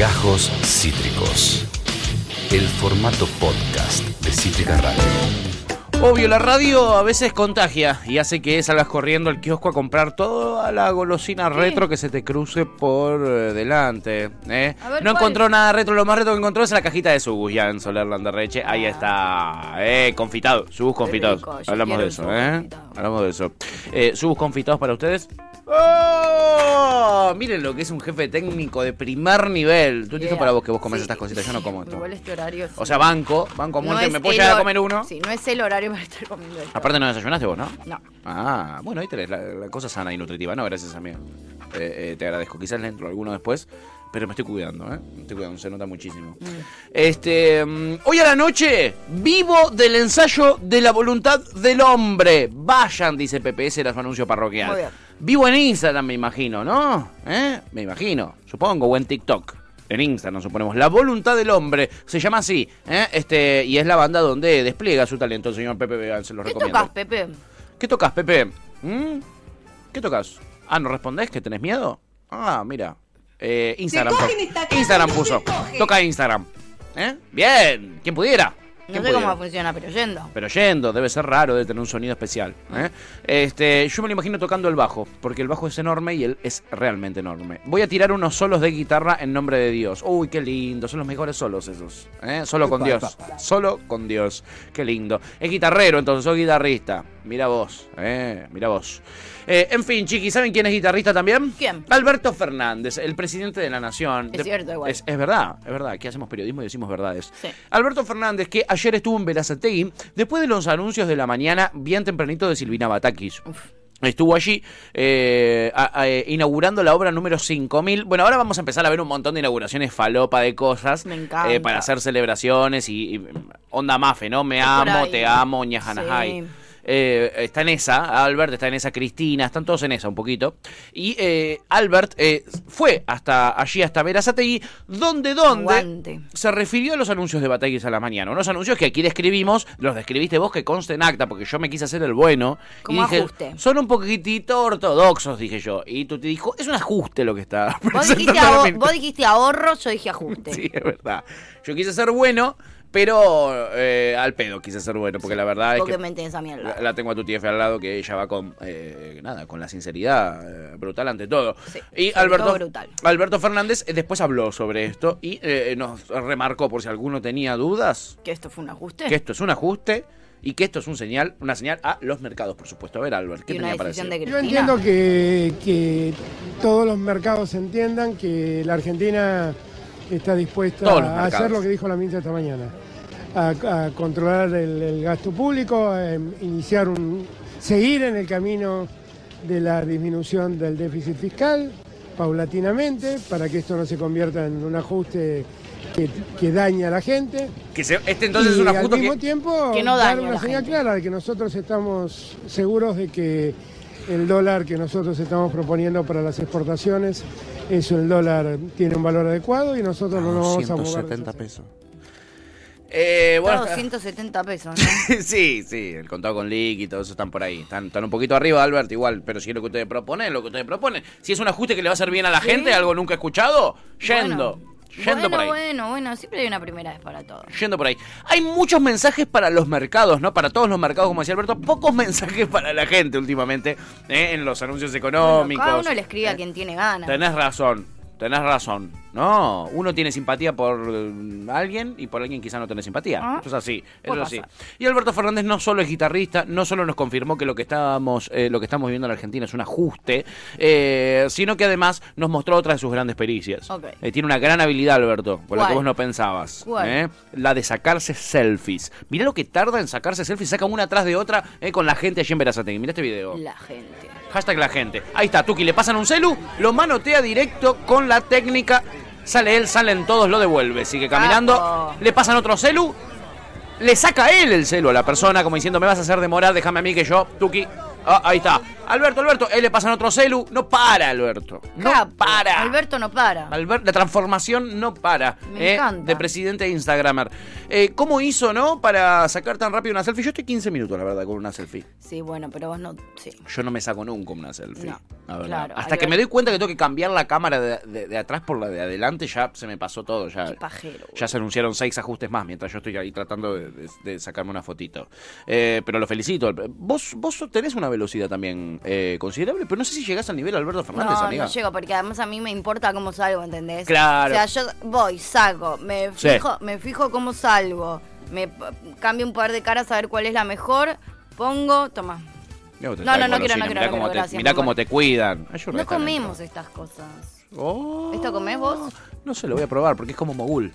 Gajos Cítricos. El formato podcast de Cítrica Radio. Obvio, la radio a veces contagia y hace que salgas corriendo al kiosco a comprar toda la golosina retro que se te cruce por eh, delante. ¿eh? Ver, no ¿cuál? encontró nada retro, lo más retro que encontró es la cajita de Subus ya en Soler Landerreche. Ahí está, eh, confitado, Subus confitados. yo Hablamos de eso, ¿eh? confitado. Hablamos de eso. Eh, Subus confitados para ustedes. ¡Oh! Miren lo que es un jefe técnico de primer nivel. Tú Yeah. para vos que vos comes Sí, estas cositas, yo no sí, como esto. Igual este horario. O sea, banco, banco no monte, es me puedo llegar a comer uno. Sí, no es el horario para estar comiendo esto. Aparte no desayunaste vos, ¿no? No. Ah, bueno, ahí tenés la, la cosa sana y nutritiva, ¿no? Gracias a mí. Eh, eh, te agradezco. Quizás le entro alguno después, pero me estoy cuidando, ¿eh? Me estoy cuidando, se nota muchísimo. Este, mm, hoy a la noche, vivo del ensayo de la voluntad del hombre. Vayan, dice ese era su anuncio parroquial. Muy bien. Vivo en Instagram, me imagino, ¿no? ¿Eh? Me imagino, supongo, o en TikTok. En Instagram, suponemos. La voluntad del hombre. Se llama así. ¿eh? Este, y es la banda donde despliega su talento el señor Pepe Vegan. Se los ¿Qué recomiendo. tocas, Pepe? ¿Qué tocas, Pepe? ¿Mm? ¿Qué tocas? Ah, ¿no respondés? ¿Que tenés miedo? Ah, mira. Eh, Instagram. pu- Instagram puso. Toca Instagram. ¿Eh? Bien. ¿Quién pudiera? No ¿Quién sé cómo funciona, pero yendo. Pero yendo, debe ser raro, debe tener un sonido especial. ¿eh? Este, yo me lo imagino tocando el bajo, porque el bajo es enorme y él es realmente enorme. Voy a tirar unos solos de guitarra en nombre de Dios. Uy, qué lindo, son los mejores solos esos. ¿eh? Solo con Dios. Solo con Dios. Qué lindo. Es guitarrero, entonces soy guitarrista. Mira vos, ¿eh? mira vos. Eh, en fin, chiqui, ¿saben quién es guitarrista también? ¿Quién? Alberto Fernández, el presidente de la Nación. Es De- cierto, igual. Es, es verdad, es verdad. Aquí hacemos periodismo y decimos verdades. Sí. Alberto Fernández, que ayer estuvo en Verazategui, después de los anuncios de la mañana, bien tempranito de Silvina Batakis. Estuvo allí eh, a- a- eh, inaugurando la obra número 5000. Bueno, ahora vamos a empezar a ver un montón de inauguraciones falopa de cosas Me encanta. eh, para hacer celebraciones y, y onda mafe, ¿no? Me por amo, ahí. te amo, ñajanajay. Sí. Eh, está en esa, Albert está en esa, Cristina, están todos en esa un poquito. Y eh, Albert eh, fue hasta allí, hasta Verazategui, donde, donde Aguante. se refirió a los anuncios de Batallas a la mañana. Unos anuncios que aquí describimos, los describiste vos que conste en acta, porque yo me quise hacer el bueno. Como y dije, ajuste. son un poquitito ortodoxos, dije yo. Y tú te dijo, es un ajuste lo que está Vos dijiste, vos dijiste ahorro, yo dije ajuste. Sí, es verdad. Yo quise ser bueno, pero eh, al pedo quise ser bueno, porque la verdad es que me tenés a mí al la, lado. la tengo a tu TF al lado, que ella va con, eh, nada, con la sinceridad eh, brutal ante todo. Sí, y Alberto, todo brutal. Alberto Fernández eh, después habló sobre esto y eh, nos remarcó, por si alguno tenía dudas, ¿Que esto fue un ajuste? que esto es un ajuste y que esto es un señal, una señal a los mercados, por supuesto. A ver, Albert, ¿qué tenía para decir? de Yo entiendo que, que todos los mercados entiendan que la Argentina está dispuesta a hacer lo que dijo la ministra esta mañana, a, a controlar el, el gasto público, a em, iniciar un, seguir en el camino de la disminución del déficit fiscal paulatinamente para que esto no se convierta en un ajuste que, que daña a la gente. Que se- este entonces y es un al ajuste mismo que... tiempo Que no dar dañe a una señal gente. clara de que nosotros estamos seguros de que el dólar que nosotros estamos proponiendo para las exportaciones es el dólar tiene un valor adecuado y nosotros no nos vamos a mover. de 170 esa- pesos. Eh, bueno, 270 pesos, ¿no? sí, sí, el contado con liqui y todo eso están por ahí. Están, están un poquito arriba, Albert, igual, pero si es lo que ustedes proponen, lo que ustedes proponen. Si es un ajuste que le va a hacer bien a la Sí. gente, algo nunca escuchado, yendo, Bueno, yendo bueno, por ahí. bueno, bueno, siempre hay una primera vez para todo. Yendo por ahí. Hay muchos mensajes para los mercados, ¿no? Para todos los mercados, como decía Alberto. Pocos mensajes para la gente últimamente ¿eh? en los anuncios Bueno, económicos. cada uno le escribe a ¿eh? quien tiene ganas. Tenés razón, tenés razón. No, uno tiene simpatía por eh, alguien y por alguien quizá no tiene simpatía. Ah, Eso es así, eso es así. Y Alberto Fernández no solo es guitarrista, no solo nos confirmó que lo que estábamos, eh, lo que estamos viendo en la Argentina es un ajuste, eh, sino que además nos mostró otra de sus grandes pericias. Eh, tiene una gran habilidad, Alberto, por la que ¿Cuál? vos no pensabas. ¿Cuál? ¿eh? La de sacarse selfies. Mirá lo que tarda en sacarse selfies, saca una atrás de otra con la gente allí en Verazategui. Mirá este video. La gente. Hashtag la gente. Ahí está, Tuki, le pasan un celu, lo manotea directo con la técnica. Sale él, salen todos, lo devuelve. Sigue caminando, Capo. le pasan otro celu, le saca él el celu a la persona, como diciendo, me vas a hacer demorar, déjame a mí que yo, Tuki. Ah, ahí está. Alberto, Alberto, él le pasan otro celu. No para, Alberto. No Capo. para. Alberto no para. Albert- la transformación no para. Me eh, encanta. De presidente de Instagramer. Eh, ¿Cómo hizo, no? Para sacar tan rápido una selfie. Yo estoy 15 minutos, la verdad, con una selfie. Sí, bueno, pero vos no. Sí. Yo no me saco nunca una selfie. No, la verdad. claro, Hasta que me doy cuenta que tengo que cambiar la cámara de, de- de atrás por la de adelante, ya se me pasó todo. Ya, Qué pajero, ya se anunciaron seis ajustes más mientras yo estoy ahí tratando de, de- de sacarme una fotito. Eh, pero lo felicito. Vos, vos tenés una velocidad también eh, considerable, pero no sé si llegás al nivel Alberto Fernández, no, amiga. no llego, porque además a mí me importa cómo salgo, ¿entendés? Claro. O sea, yo voy, saco, me Sí. fijo, me fijo cómo salgo, me cambio un par de caras a ver cuál es la mejor, pongo, toma. No, no, no quiero, no quiero, Mirá no cómo quiero, te, mirá cómo te cuidan. Yo No comemos estas cosas. Oh. ¿Esto comés vos? No sé, lo voy a probar porque es como mogul.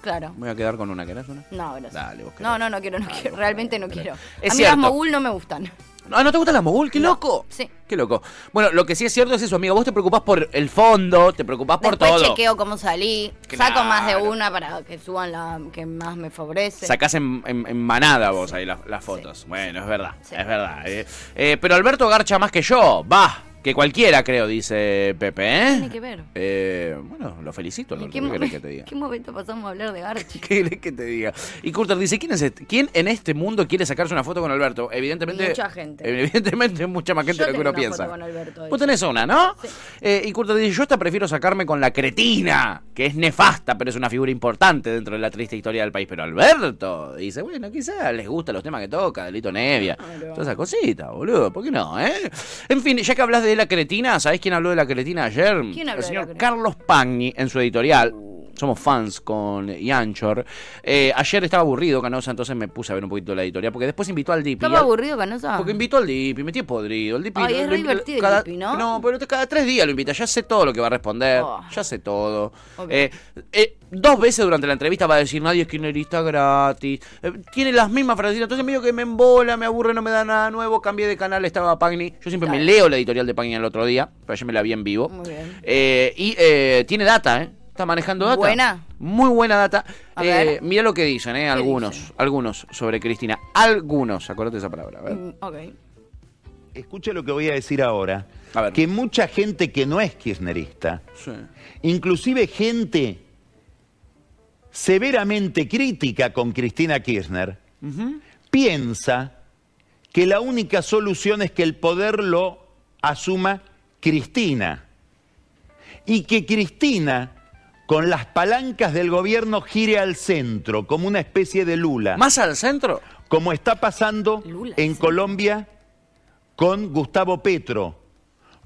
Claro. Me voy a quedar con una, ¿querés una? No, gracias. Dale, vos querés. No, no, no quiero, no quiero, realmente no quiero. Es a mí cierto. las mogul no me gustan. Ah, ¿no te gusta la mogul? ¡Qué No. loco! Sí. Qué loco. Bueno, lo que sí es cierto es eso, amigo. Vos te preocupás por el fondo, te preocupás por Después todo. chequeo cómo salí, Claro. saco más de una para que suban la que más me favorece. Sacás en, en- en manada vos ahí las, las fotos. Bueno, es verdad, Sí. es verdad. eh. Eh, pero Alberto garcha más que yo. Va, que cualquiera, creo, dice Pepe, ¿eh? Tiene que ver. Eh, bueno, lo felicito, ¿En Alberto. qué, ¿Qué mo- querés que te diga? qué momento pasamos a hablar de Garchi? ¿Qué querés que te diga? Y Curter dice, ¿quién, es este- ¿quién en este mundo quiere sacarse una foto con Alberto? Evidentemente... Mucha gente. Evidentemente mucha más gente de lo que uno una piensa. foto con Alberto, Vos tenés una, ¿no? Sí. Eh, y Curter dice, yo hasta prefiero sacarme con la cretina, que es nefasta, pero es una figura importante dentro de la triste historia del país. Pero Alberto dice, bueno, quizás les gustan los temas que toca, Delito Nevia, Claro. todas esas cositas, boludo, ¿por qué no, eh? En fin, ya que hablas de la cretina, ¿sabés quién habló de la cretina ayer? ¿Quién habló El de señor la cretina? Carlos Pagni en su editorial. Somos fans con Yanchor. Eh, ayer estaba aburrido, Canosa, entonces me puse a ver un poquito la editorial, porque después invitó al Dipi. ¿Estaba aburrido, Canosa? porque invitó al Dipi, metí podrido. El Dipi Ay, es re divertido el Dipi, ¿no? No, pero cada tres días lo invita. Ya sé todo lo que va a responder. Oh. Ya sé todo. Eh, eh, dos veces durante la entrevista va a decir nadie es kirchnerista gratis. Eh, tiene las mismas frasecitas. Entonces medio que me embola, me aburre, no me da nada nuevo. Cambié de canal, estaba Pagni. Yo siempre me leo la editorial de Pagni el otro día, pero ayer me la vi en vivo. Muy bien. Y eh, tiene data, ¿eh? Está manejando data. Buena. Muy buena data. Eh, mira lo que dicen, ¿eh? Algunos. dicen? Algunos sobre Cristina. Algunos. Acordate esa palabra. A ver. Mm, ok. Escuche lo que voy a decir ahora. A ver. Que mucha gente que no es kirchnerista, Sí. inclusive gente severamente crítica con Cristina Kirchner, piensa que la única solución es que el poder lo asuma Cristina. Y que Cristina, con las palancas del gobierno, gire al centro, como una especie de Lula. ¿Más al centro? como está pasando Lula, en sí. Colombia con Gustavo Petro,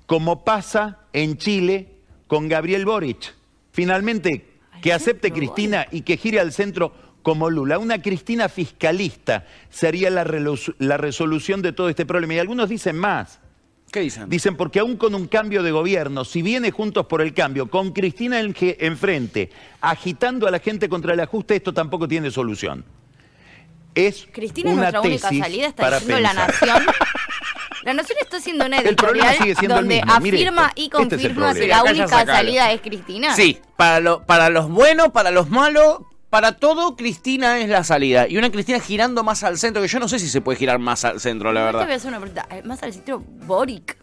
como pasa en Chile con Gabriel Boric. Finalmente, que acepte Cristina y que gire al centro como Lula. Una Cristina fiscalista sería la resolución de todo este problema. Y algunos dicen más. ¿Qué dicen? Dicen, porque aún con un cambio de gobierno, si viene Juntos por el Cambio, con Cristina en- enfrente, agitando a la gente contra el ajuste, esto tampoco tiene solución. Es Cristina es una nuestra única tesis salida, está para diciendo la pensar. nación. La nación está haciendo una El problema editorial sigue siendo el donde afirma esto. y Este es confirma que la única salida es Cristina. Sí, para, lo, para los buenos, para los malos, para todo, Cristina es la salida. Y una Cristina girando más al centro, que yo no sé si se puede girar más al centro, la Yo Te voy a verdad. hacer una pregunta. Más al sitio Boric.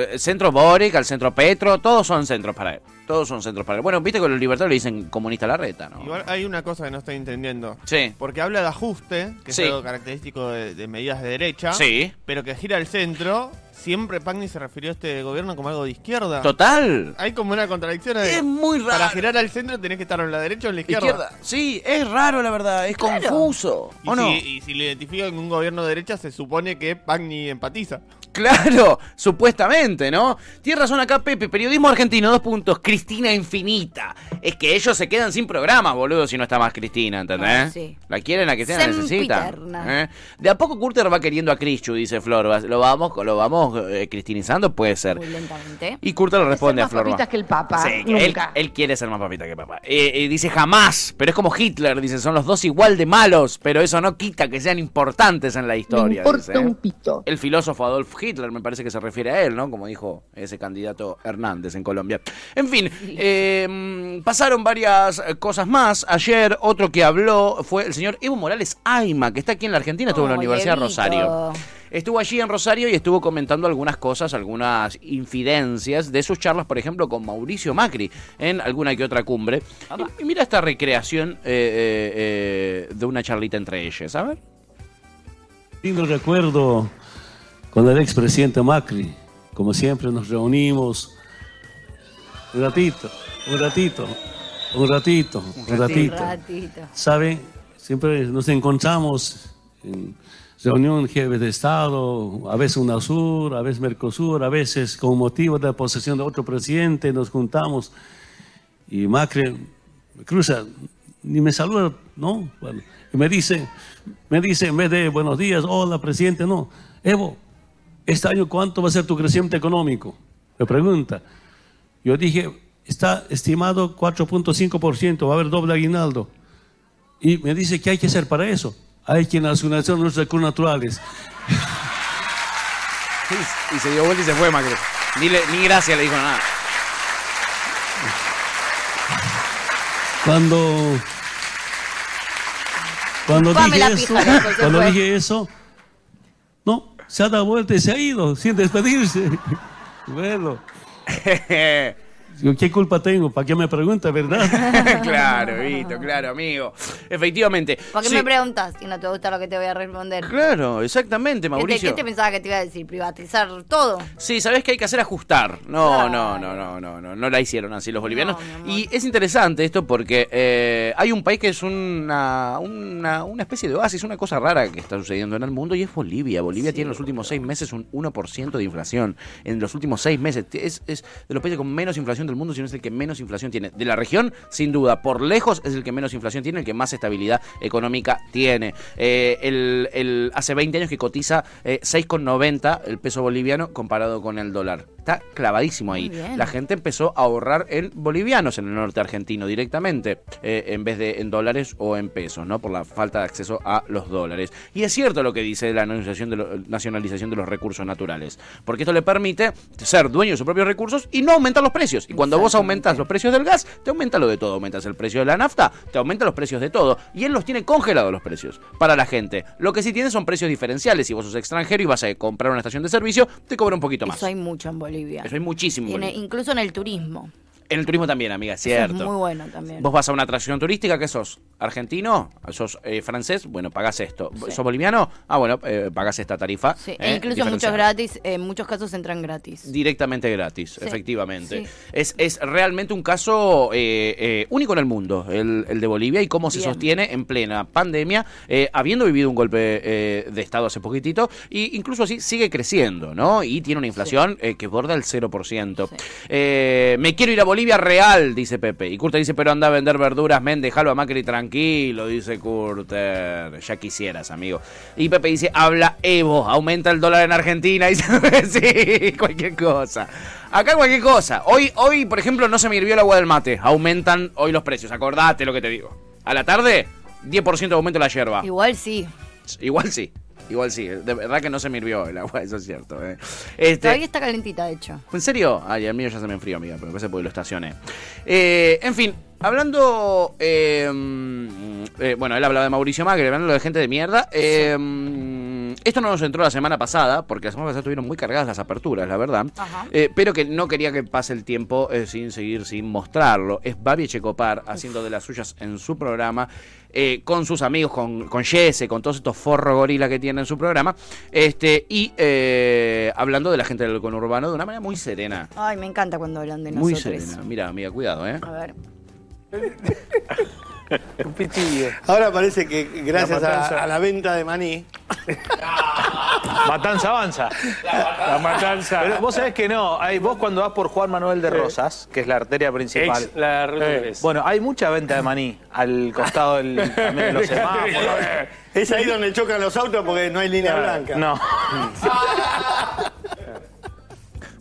Eh, centro Boric, al centro Petro, todos son centros para él. Todos son centros para él. Bueno, viste que los libertarios le dicen comunista a la reta, ¿no? Igual hay una cosa que no estoy entendiendo. Sí. Porque habla de ajuste, que Sí. es algo característico de, de medidas de derecha. Sí. Pero que gira al centro. Siempre Pagni se refirió a este gobierno como algo de izquierda. Total. Hay como una contradicción. de- Es muy raro. Para girar al centro tenés que estar en la derecha o en la izquierda. Izquierda. Sí, es raro, la verdad. Es Claro. confuso. Y, ¿O no? si, y si le identifican con un gobierno de derecha, se supone que Pagni empatiza. Claro, supuestamente, ¿no? Tiene razón acá Pepe, periodismo argentino, dos puntos, Cristina infinita. Es que ellos se quedan sin programa, boludo, si no está más Cristina, ¿entendés? Ah, sí. La quieren, a Cristina la necesitan. ¿eh? De a poco Curter va queriendo a Crichu, dice Flor. Lo vamos, lo vamos eh, cristinizando, puede ser. Muy lentamente. Y Curter le responde a más Flor. papitas que el Papa, Sí, que él, quiere ser más papita que papá. Eh, eh, dice jamás, pero es como Hitler, dice, son los dos igual de malos, pero eso no quita que sean importantes en la historia. importa dice, ¿eh? un pito. El filósofo Adolf Hitler, me parece que se refiere a él, ¿no? Como dijo ese candidato Hernández en Colombia. En fin, eh, pasaron varias eh, cosas más. Ayer otro que habló fue el señor Evo Morales Aima, que está aquí en la Argentina, estuvo en la Oh, Universidad de. Rosario. estuvo allí en Rosario y estuvo comentando algunas cosas, algunas infidencias de sus charlas, por ejemplo, con Mauricio Macri en alguna que otra cumbre. Y, y mira esta recreación eh, eh, eh, de una charlita entre ellos, ver. Lindo recuerdo con el expresidente Macri. Como siempre nos reunimos un ratito, un ratito, un ratito, un ratito. Ratito. ¿Sabe? Siempre nos encontramos en reunión jefes de Estado, a veces UNASUR, a veces Mercosur, a veces con motivo de la posesión de otro presidente nos juntamos y Macri me cruza, ni me saluda, ¿no? Bueno, y me dice, me dice en vez de buenos días, hola presidente, no, Evo, este año cuánto va a ser tu crecimiento económico? Me pregunta. Yo dije, está estimado 4.5%, va a haber doble aguinaldo. Y me dice, ¿qué hay que hacer para eso? Hay que nacionalizar nuestros recursos naturales. Y se dio vuelta y se fue Macri. Ni, le- ni gracias le dijo nada. Cuando, cuando dije la eso, cuando dije eso, se ha dado vuelta y se ha ido sin despedirse. Bueno, digo, ¿qué culpa tengo? ¿Para qué me pregunta, verdad? claro, Vito, claro, amigo. Efectivamente. ¿Por qué Sí. me preguntas si no te gusta lo que te voy a responder? Claro, exactamente, ¿Qué te, Mauricio. qué te pensaba que te iba a decir? ¿Privatizar todo? Sí, ¿sabés que hay que hacer ajustar? No, Claro. no, no, no, no, no, no la hicieron así los bolivianos. No, y es interesante esto porque eh, hay un país que es una, una, una especie de oasis, una cosa rara que está sucediendo en el mundo y es Bolivia. Bolivia tiene en los últimos seis meses un 1% de inflación. En los últimos seis meses es, es de los países con menos inflación del mundo, si no es el que menos inflación tiene. De la región, sin duda, por lejos es el que menos inflación tiene, el que más estabilidad económica tiene. Eh, el, hace 20 años que cotiza eh, 6,90 el peso boliviano comparado con el dólar. Está clavadísimo ahí. La gente empezó a ahorrar en bolivianos en el norte argentino directamente, eh, en vez de en dólares o en pesos, ¿no? Por la falta de acceso a los dólares. Y es cierto lo que dice la nacionalización de, lo- nacionalización de los recursos naturales, porque esto le permite ser dueño de sus propios recursos y no aumentar los precios. Y cuando vos aumentas los precios del gas, te aumenta lo de todo. Aumentas el precio de la nafta, te aumenta los precios de todo. Y él los tiene congelados los precios para la gente. Lo que sí tiene son precios diferenciales. Si vos sos extranjero y vas a comprar una estación de servicio, te cobra un poquito más. Eso hay mucho en Bolivia. Eso hay muchísimo. En- Bolivia. incluso en el turismo. En el turismo también, amiga, Eso cierto. es muy bueno también. Vos vas a una atracción turística, ¿qué sos? ¿Argentino? ¿Sos eh, francés? Bueno, pagás esto. Sí. ¿Sos boliviano? Ah, bueno, eh, pagás esta tarifa. Sí, eh, e incluso muchos gratis, en muchos casos entran gratis. Directamente gratis, Sí, efectivamente. Es, es realmente un caso eh, eh, único en el mundo, el, el de Bolivia, y cómo se sostiene en plena pandemia, habiendo vivido un golpe de Estado hace poquitito, y incluso así sigue creciendo, ¿no? Y tiene una inflación que borda el 0%. Sí. Eh, me quiero ir a Bolivia real, dice Pepe. Y Curter dice, pero anda a vender verduras, men, déjalo a Macri tranquilo, dice Curter. Ya quisieras, amigo. Y Pepe dice, habla Evo, aumenta el dólar en Argentina. Y sí, cualquier cosa. Acá cualquier cosa. Hoy, hoy, por ejemplo, no se me hirvió el agua del mate. Aumentan hoy los precios. Acordate lo que te digo. A la tarde, 10% de aumento de la yerba. Igual sí. Igual sí. Igual sí. De verdad que no se me hirvió el agua, eso es cierto. eh. Este, Todavía está calentita, de hecho. ¿En serio? Ay, el mío ya se me enfrió, amiga, pero parece porque lo estacioné. Eh, en fin, hablando. eh, mm, eh, bueno, él hablaba de Mauricio Macri, hablando de gente de mierda. eh, mm, esto no nos entró la semana pasada, porque la semana pasada estuvieron muy cargadas las aperturas, la verdad. Eh, pero que no quería que pase el tiempo eh, sin seguir, sin mostrarlo. Es Babi Echecopar haciendo de las suyas en su programa. eh, con sus amigos, con, con Jesse, con todos estos forro gorila que tiene en su programa, este y eh, hablando de la gente del conurbano de una manera muy serena. Ay, me encanta cuando hablan de Muy nosotros. serena. Mira, amiga, cuidado, ¿eh? A ver. Un pitillo. Ahora parece que gracias La a, a la venta de maní, Matanza avanza. La matanza. Pero vos sabés que no. Hay, vos cuando vas por Juan Manuel de Rosas, que es la arteria principal. Ex, la eh, bueno, hay mucha venta de maní al costado del, de los semáforos. es ahí donde chocan los autos porque no hay línea blanca. No.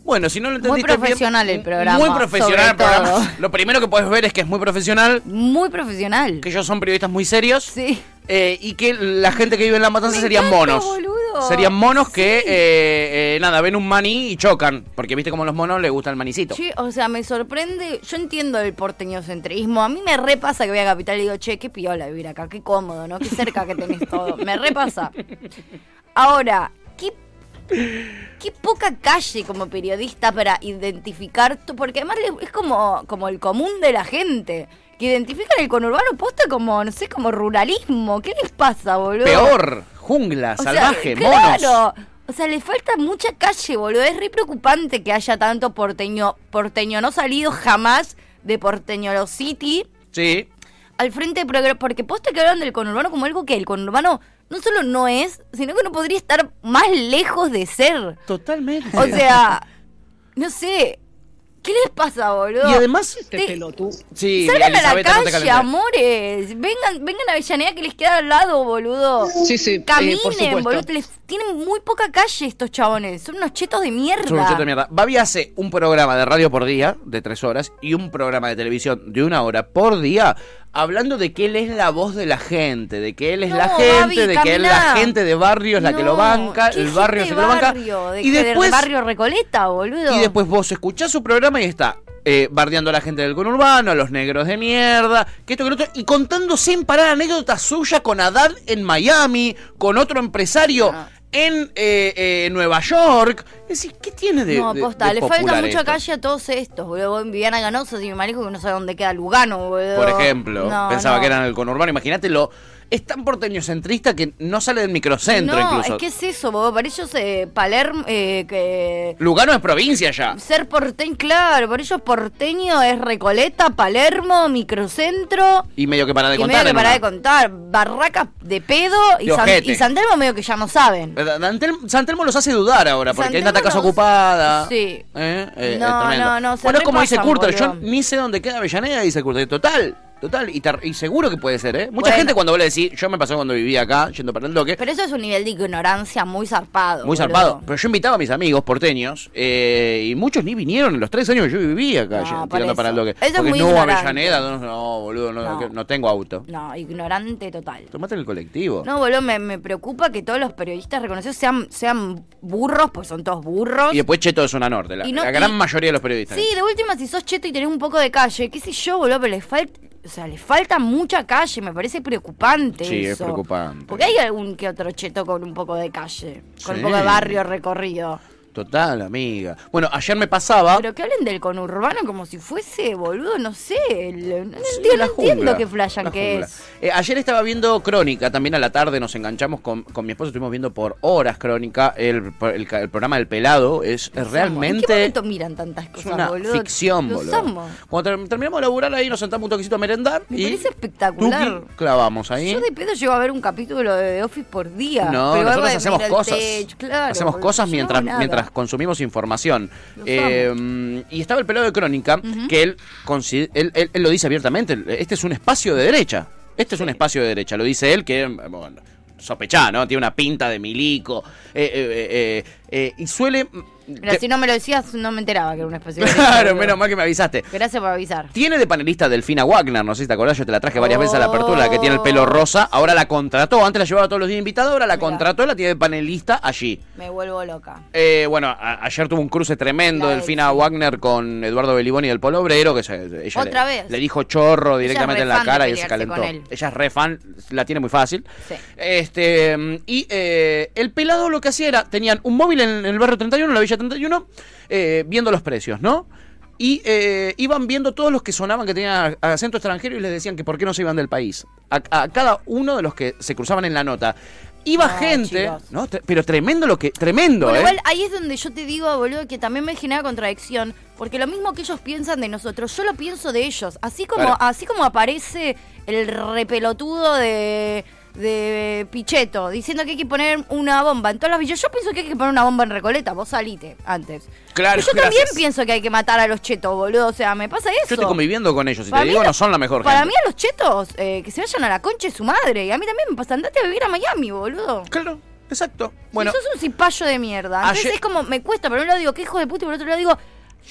Bueno, si no lo Muy entendiste bien- profesional el programa, Muy profesional el programa. todo. Lo primero que puedes ver es que es muy profesional, Muy profesional. que ellos son periodistas muy serios. Sí. eh, y que la gente que vive en la matanza Me serían encanta, monos. boludo. Serían monos que, eh, eh, nada, ven un maní y chocan. Porque viste como a los monos les gusta el manicito. Sí, o sea, me sorprende. Yo entiendo el porteño centrismo. A mí me repasa que voy a Capital y digo, che, qué piola vivir acá, qué cómodo, ¿no? Qué cerca que tenés todo. Me repasa. Ahora, ¿qué Qué poca calle como periodista para identificar, tu- porque además es como, como el común de la gente. Que identifican el conurbano posta como, no sé, como ruralismo. ¿Qué les pasa, boludo? Peor, jungla, O sea, salvaje, claro. monos. O sea, le falta mucha calle, boludo. Es re preocupante que haya tanto porteño, porteño no salido jamás de Porteño City Sí. al frente de. Porque posta que hablan del conurbano como algo que el conurbano no solo no es, sino que no podría estar más lejos de ser. Totalmente. O sea, no sé. ¿Qué les pasa, boludo? Y además- Te- Sí, Salgan a la no calle, amores. Vengan, vengan a Avellaneda que les queda al lado, boludo. Sí, sí, eh, Caminen, por supuesto. boludo. Les- tienen muy poca calle estos chabones. Son unos chetos de mierda. Es un cheto de mierda. Babi hace un programa de radio por día, de tres horas, y un programa de televisión de una hora por día, hablando de que él es la voz de la gente, de que él es No, la gente, de que él, la gente de barrio es la que lo banca, ¿qué el barrio que lo banca. De y del después, barrio Recoleta, boludo. y después vos escuchás su programa y está eh, bardeando a la gente del conurbano, a los negros de mierda, que esto que lo otro, y contando sin parar anécdotas suyas con Haddad en Miami, con otro empresario Ah. En eh, eh, Nueva York. Es decir, ¿qué tiene de no, de- posta, de le falta mucha esto? calle a todos estos, boludo. Viviana Ganoso y mi marido que no sabe dónde queda Lugano, boludo. Por ejemplo, No, pensaba no. que eran el conurbano. Imagínate lo. Es tan porteño centrista que no sale del microcentro no, incluso. es que es eso, boludo. Para ellos, eh, Palermo, eh, que... Lugano es provincia ya. Ser porteño, claro, por ellos porteño es Recoleta, Palermo, microcentro. Y medio que para de y contar. medio que para de contar, barracas de pedo y, De San, y San Telmo medio que ya no saben. Eh, Dantel- San Telmo los hace dudar ahora, porque San hay una casa nos- ocupada. Sí. Eh, eh, No, no, no, se Bueno, es como dice Curter, yo ni sé dónde queda Avellaneda, dice Curter. Total, total. Y, y seguro que puede ser, ¿eh? Mucha Bueno. gente cuando vos le decís, yo me pasó cuando vivía acá, yendo para el bloque. Pero eso es un nivel de ignorancia muy zarpado. Muy boludo. zarpado. Pero yo invitaba a mis amigos porteños eh, y muchos ni vinieron en los tres años que yo vivía acá, No, tirando para el bloque. Eso es Porque muy no, ignorante. Avellaneda, no, no, boludo, no, No. no tengo auto. No, ignorante total. Tomate en el colectivo. No, boludo, me, me preocupa que todos los periodistas reconocidos sean, sean burros, pues son todos burros. Y después Cheto de Zona Norte, la, la gran y- mayoría de los periodistas. Sí, de última, si sos cheto y tenés un poco de calle, qué sé yo, boludo, pero les falta, o sea, les falta mucha calle, me parece preocupante Sí, es preocupante. Porque hay algún que otro cheto con un poco de calle, con Sí. un poco de barrio recorrido. Total, amiga. Bueno, ayer me pasaba. Pero que hablen del conurbano como si fuese, boludo, no sé, el- no, Sí, entiendo, entiendo jungla, flashan la que es. Eh, ayer estaba viendo Crónica, también a la tarde nos enganchamos con, con mi esposo, estuvimos viendo por horas Crónica, el, el, el programa del pelado es amo. ¿En qué realmente... momento miran tantas Es cosas, una boludo? ficción, boludo. Cuando ter- terminamos de laburar ahí, nos sentamos un toquecito a merendar Me y parece espectacular. clavamos ahí. Yo de pedo llego a ver un capítulo de The Office por día. No, nosotros hacemos cosas. claro, hacemos boludo. cosas mientras, mientras consumimos información. Eh, y estaba el pelado de Crónica, que él, él, él- él lo dice abiertamente, este es un espacio de derecha. Este es un espacio de derecha, lo dice él, que eh, bueno, sospechá, ¿no? Tiene una pinta de milico. eh, eh, eh, y suele... Pero que- si no me lo decías, no me enteraba que era una especie de. claro, menos mal que me avisaste. Gracias por avisar. Tiene de panelista Delfina Wagner, no sé si te acordás, yo te la traje varias veces a la apertura, la que tiene el pelo rosa, ahora la contrató, antes la llevaba todos los días invitada, ahora la contrató, la tiene de panelista allí. Me vuelvo loca. Eh, bueno, ayer tuvo un cruce tremendo La Delfina Wagner con Eduardo Beliboni del Polo Obrero, que se- ella Otra le, vez. le dijo chorro directamente re en la cara y se calentó. Ella es re fan, la tiene muy fácil. Sí. Este, y eh, el pelado lo que hacía era, tenían un móvil en, el barrio 31, en la Villa 31, eh, viendo los precios, ¿no? Y eh, iban viendo todos los que sonaban que tenían acento extranjero y les decían que por qué no se iban del país. A, a cada uno de los que se cruzaban en la nota. Iba gente, chicos. ¿no? Pero tremendo lo que. Tremendo, Bueno, ¿eh? igual ahí es donde yo te digo, boludo, que también me genera contradicción. Porque lo mismo que ellos piensan de nosotros, yo lo pienso de ellos. Así como, Claro. así como aparece el repelotudo de, de Pichetto diciendo que hay que poner una bomba en todas las villas. Yo pienso que hay que poner una bomba en Recoleta. Vos salite antes. Claro, Y yo también pienso que hay que matar a los chetos, boludo. O sea, me pasa eso. Yo estoy conviviendo con ellos y Para te digo, lo- no son la mejor Para gente. mí a los chetos, eh, que se vayan a la concha de su madre. Y a mí también me pasa, andate a vivir a Miami, boludo. Claro, exacto. Bueno. Bueno, sos un cipayo de mierda. Entonces Ayer- es como, me cuesta, por un lado digo, qué hijo de puta, y por otro lado digo,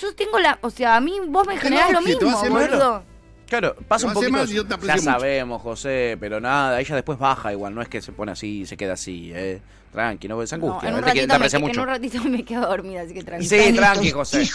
yo tengo la, o sea, a mí vos me generás lo mismo, boludo. Claro, pasa un poquito. mal y yo te ya mucho. sabemos, José, pero nada, ella después baja igual, no es que se pone así y se queda así, eh. Tranqui, no se No, angustia, en, un te, te me, aprecia en mucho. un ratito me quedo dormida, así que tranquilo. Sí, tranqui, José.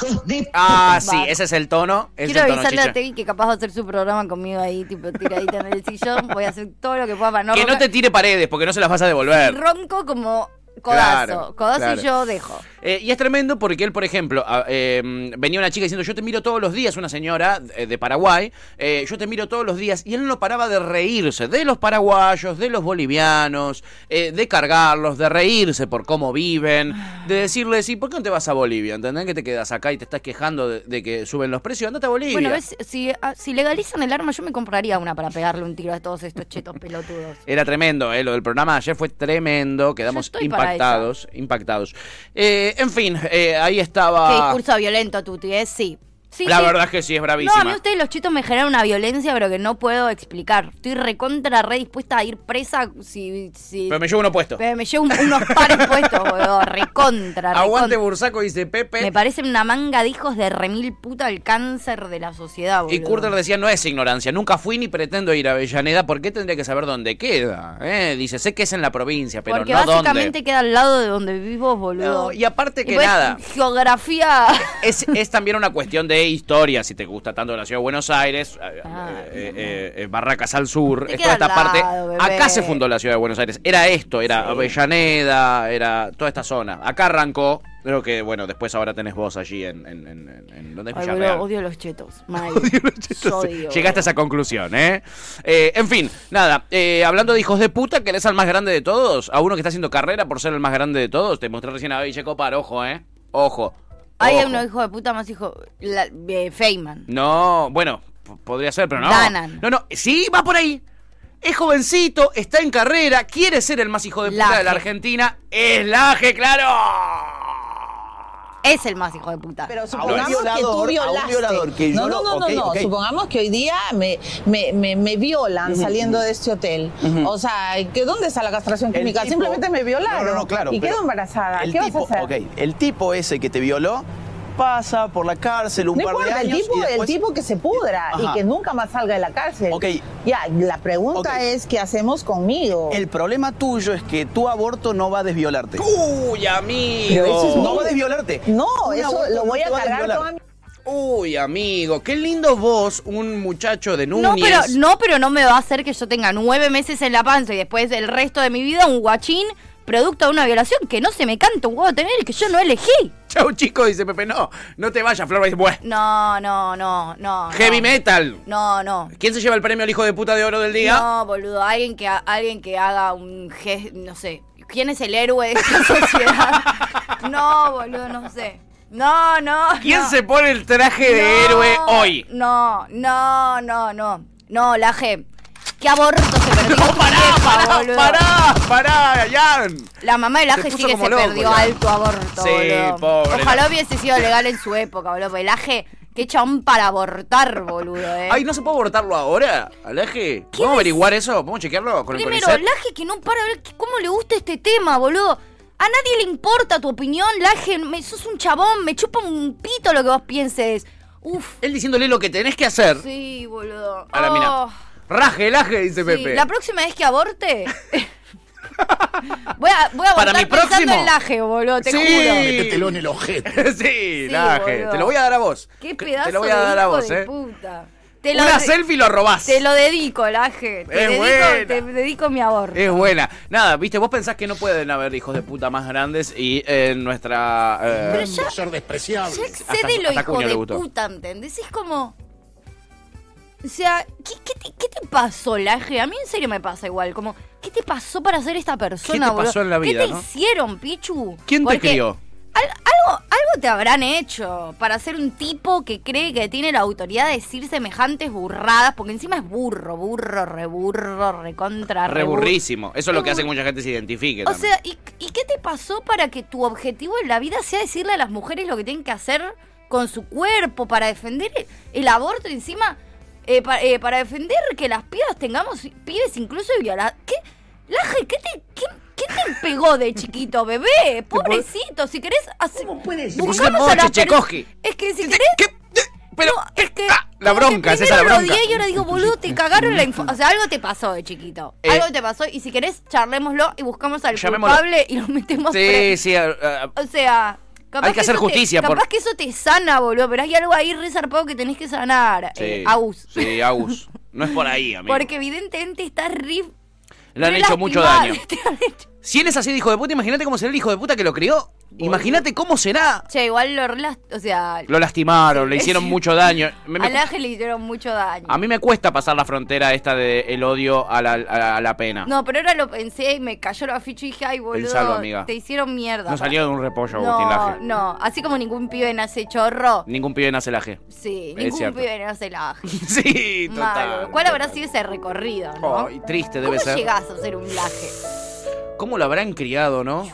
Ah, sí, ese es el tono. es Quiero el tono, avisarle a. Tegui que capaz va a hacer su programa conmigo ahí, tipo tiradita en el sillón. Voy a hacer todo lo que pueda para no Que no te tire paredes, porque no se las vas a Y devolver. ronco como Codazo, Claro, codazo claro. y yo dejo. Eh, y es tremendo porque él, por ejemplo, eh, venía una chica diciendo, yo te miro todos los días, una señora eh, de Paraguay, eh, yo te miro todos los días, y él no paraba de reírse de los paraguayos, de los bolivianos, eh, de cargarlos, de reírse por cómo viven, de decirles, ¿y por qué no te vas a Bolivia? ¿Entendés que te quedas acá y te estás quejando de, de que suben los precios? Andate a Bolivia. Bueno, ves, si, ah, si legalizan el arma, yo me compraría una para pegarle un tiro a todos estos chetos pelotudos. Era tremendo, eh, lo del programa ayer fue tremendo, quedamos impactados, impactados. Eh, en fin, eh, ahí Qué estaba... discurso violento, Tuti, ¿eh? Sí. Sí, la sí. verdad es que sí, es No, bravísima. a mí ustedes los chetos me generan una violencia, pero que no puedo explicar. Estoy recontra, re dispuesta a ir presa si... si Pero me llevo uno puesto. Pero me llevo un- unos pares puestos, boludo. Recontra, Aguante recontra. Bursaco, dice Pepe. Me parecen una manga de hijos de remil puta el cáncer de la sociedad, boludo. Y Curter decía, no es ignorancia, nunca fui ni pretendo ir a Avellaneda, ¿por qué tendría que saber dónde queda? Eh, Dice, sé que es en la provincia, pero Porque no básicamente dónde. queda al lado de donde vivimos, boludo. No, y aparte que pues, nada. Geografía. Es, es también una cuestión de historia, si te gusta tanto la ciudad de Buenos Aires, eh, Ah, eh, eh, eh, Barracas al sur, es toda esta parte. bebé. Acá se fundó la ciudad de Buenos Aires, era esto, era Avellaneda, era toda esta zona. Acá arrancó, creo que, bueno, después ahora tenés vos allí en, en, en, en- en- ¿dónde es Ay, Villarreal? boludo, odio los chetos. Mal. Odio. Llegaste a esa conclusión, ¿eh? Eh, en fin, nada, eh, hablando de hijos de puta, ¿querés al más grande de todos? A uno que está haciendo carrera por ser el más grande de todos. Te mostré recién a Ville Copar, ojo, ¿eh? Ojo. Hay ojo. unos hijos de puta más hijo. La, eh, Feynman. No, bueno, podría ser, pero no. Danan. No, no, sí, va por ahí. Es jovencito, está en carrera, quiere ser el más hijo de puta de la. Argentina. Es Laje, claro. Es el más hijo de puta. Pero A un supongamos que tú violador, a un violaste. violador que yo no, no, no, no, ok. Supongamos que hoy día me, me, me, me violan saliendo de este hotel. O sea, ¿que ¿dónde está la castración química? tipo- Simplemente me violaron. No, no, no, claro. Y quedo embarazada. el ¿Qué tipo, vas a hacer? ok, el tipo ese que te violó pasa por la cárcel un No par de el años tipo, y después... el tipo que se pudra Ajá. y que nunca más salga de la cárcel. Ok. Ya, la pregunta es, ¿qué hacemos conmigo? El problema tuyo es que tu aborto no va a desviolarte. Uy, amigo. Pero eso es No va a desviolarte. No, Un eso lo no voy te a cargar toda mi... Uy, amigo, qué lindo vos, un muchacho de No Núñez. pero, no, pero no me va a hacer que yo tenga nueve meses en la panza y después del resto de mi vida un guachín producto de una violación que no se me canta un huevo tener y que yo no elegí. Chau, chico, dice Pepe, no, no te vayas, Flor. Bueno, No, no, no, no. heavy no. metal. No, no. ¿Quién se lleva el premio al hijo de puta de oro del día? No, boludo, alguien que, alguien que haga un no sé. ¿Quién es el héroe de esta sociedad? No, boludo, no sé. No, no. ¿Quién no. se pone el traje de No, héroe hoy? No, no, no, no. No, la G. ¿Qué aborto se perdió? tu Pará, vieja, pará, pará, pará, Jan. La mamá de Se Laje sí que se loco, perdió ya. alto aborto, Sí, boludo. pobre Ojalá hubiese sido legal en su época, boludo. Porque Laje, qué chabón para abortar, boludo, eh. Ay, ¿no se puede abortarlo ahora, Aleje? ¿Qué ¿Podemos averiguar eso? ¿Podemos chequearlo con Primero, el CONICET? Laje que no para ver cómo le gusta este tema, boludo. A nadie le importa tu opinión, Laje. Me, sos un chabón, me chupa un pito lo que vos pienses. Uf. Él diciéndole lo que tenés que hacer. Sí, boludo. A la mina. Raje, laje, dice sí. Pepe. La próxima vez que aborte. voy a, voy a Para mi próximo. en Laje, boludo, te Sí. juro. Métetelo en el ojete. sí, laje. boludo. Te lo voy a dar a vos. Qué pedazo Te lo voy a de dar a vos, de eh. puta. Te lo Una de- selfie lo robás. Te lo dedico, Laje. Te, Es dedico, buena. te dedico mi aborto. Es buena. Nada, viste, vos pensás que no pueden haber hijos de puta más grandes y en nuestra... eh, Pero ya, Ser despreciable. ya Hasta- excede lo hasta hijo Cuño le de puta, ¿entendés? Es como... O sea, ¿qué, qué te, qué te pasó, Laje? A mí en serio me pasa igual. Como, ¿qué te pasó para ser esta persona, te boludo? pasó en la vida, ¿Qué te no? hicieron, Pichu? ¿Quién te crió? al- algo, algo te habrán hecho para ser un tipo que cree que tiene la autoridad de decir semejantes burradas, porque encima es burro, burro, reburro, recontra. Reburrísimo. Eso es lo que hace que mucha gente se identifique O también. sea, ¿y, ¿y qué te pasó para que tu objetivo en la vida sea decirle a las mujeres lo que tienen que hacer con su cuerpo para defender el, el aborto encima? Eh, pa- eh, para defender que las pibas tengamos pibes incluso violados. ¿Qué? Laje, ¿qué te, qué, qué te pegó de chiquito, bebé? Pobrecito, si querés... hacer- Te pusiste buscamos a la. Es que si querés... ¿Qué? Pero... No, es que... Ah, la bronca, es esa la lo bronca. odié y ahora digo, boludo, te cagaron la infancia. O sea, algo te pasó de chiquito. Eh, algo te pasó y si querés, charlémoslo y buscamos al Llamémoslo. culpable y lo metemos Sí, sí. a- O sea, capaz Hay que hacer eso te- justicia por- Capaz que eso te sana, boludo, pero hay algo ahí re zarpado que tenés que sanar. sí, eh, Agus. Sí, Agus. No es por ahí, amigo. Porque evidentemente estás re... Le han re hecho mucho daño. Te han hecho- Si él es así de hijo de puta, imagínate cómo será el hijo de puta que lo crió. Imagínate cómo será. Che, igual lo o sea, Lo lastimaron, le hicieron mucho daño. Me- me- al ángel le hicieron mucho daño. a mí me cuesta pasar la frontera esta de el odio a la, a- a la pena. No, pero ahora lo pensé y me cayó la ficha y dije, ay, boludo, Pensalo, amiga. te hicieron mierda. No salió de un repollo, Agustín No, Laje. no, así como ningún pibe nace chorro. Ningún pibe nace laje. Sí, Es ningún cierto. pibe nace laje. Sí, total. Malo. ¿Cuál habrá sido ese recorrido, no? Ay, triste debe ¿Cómo ser. llegás a ser un laje? ¿Cómo lo habrán criado, no?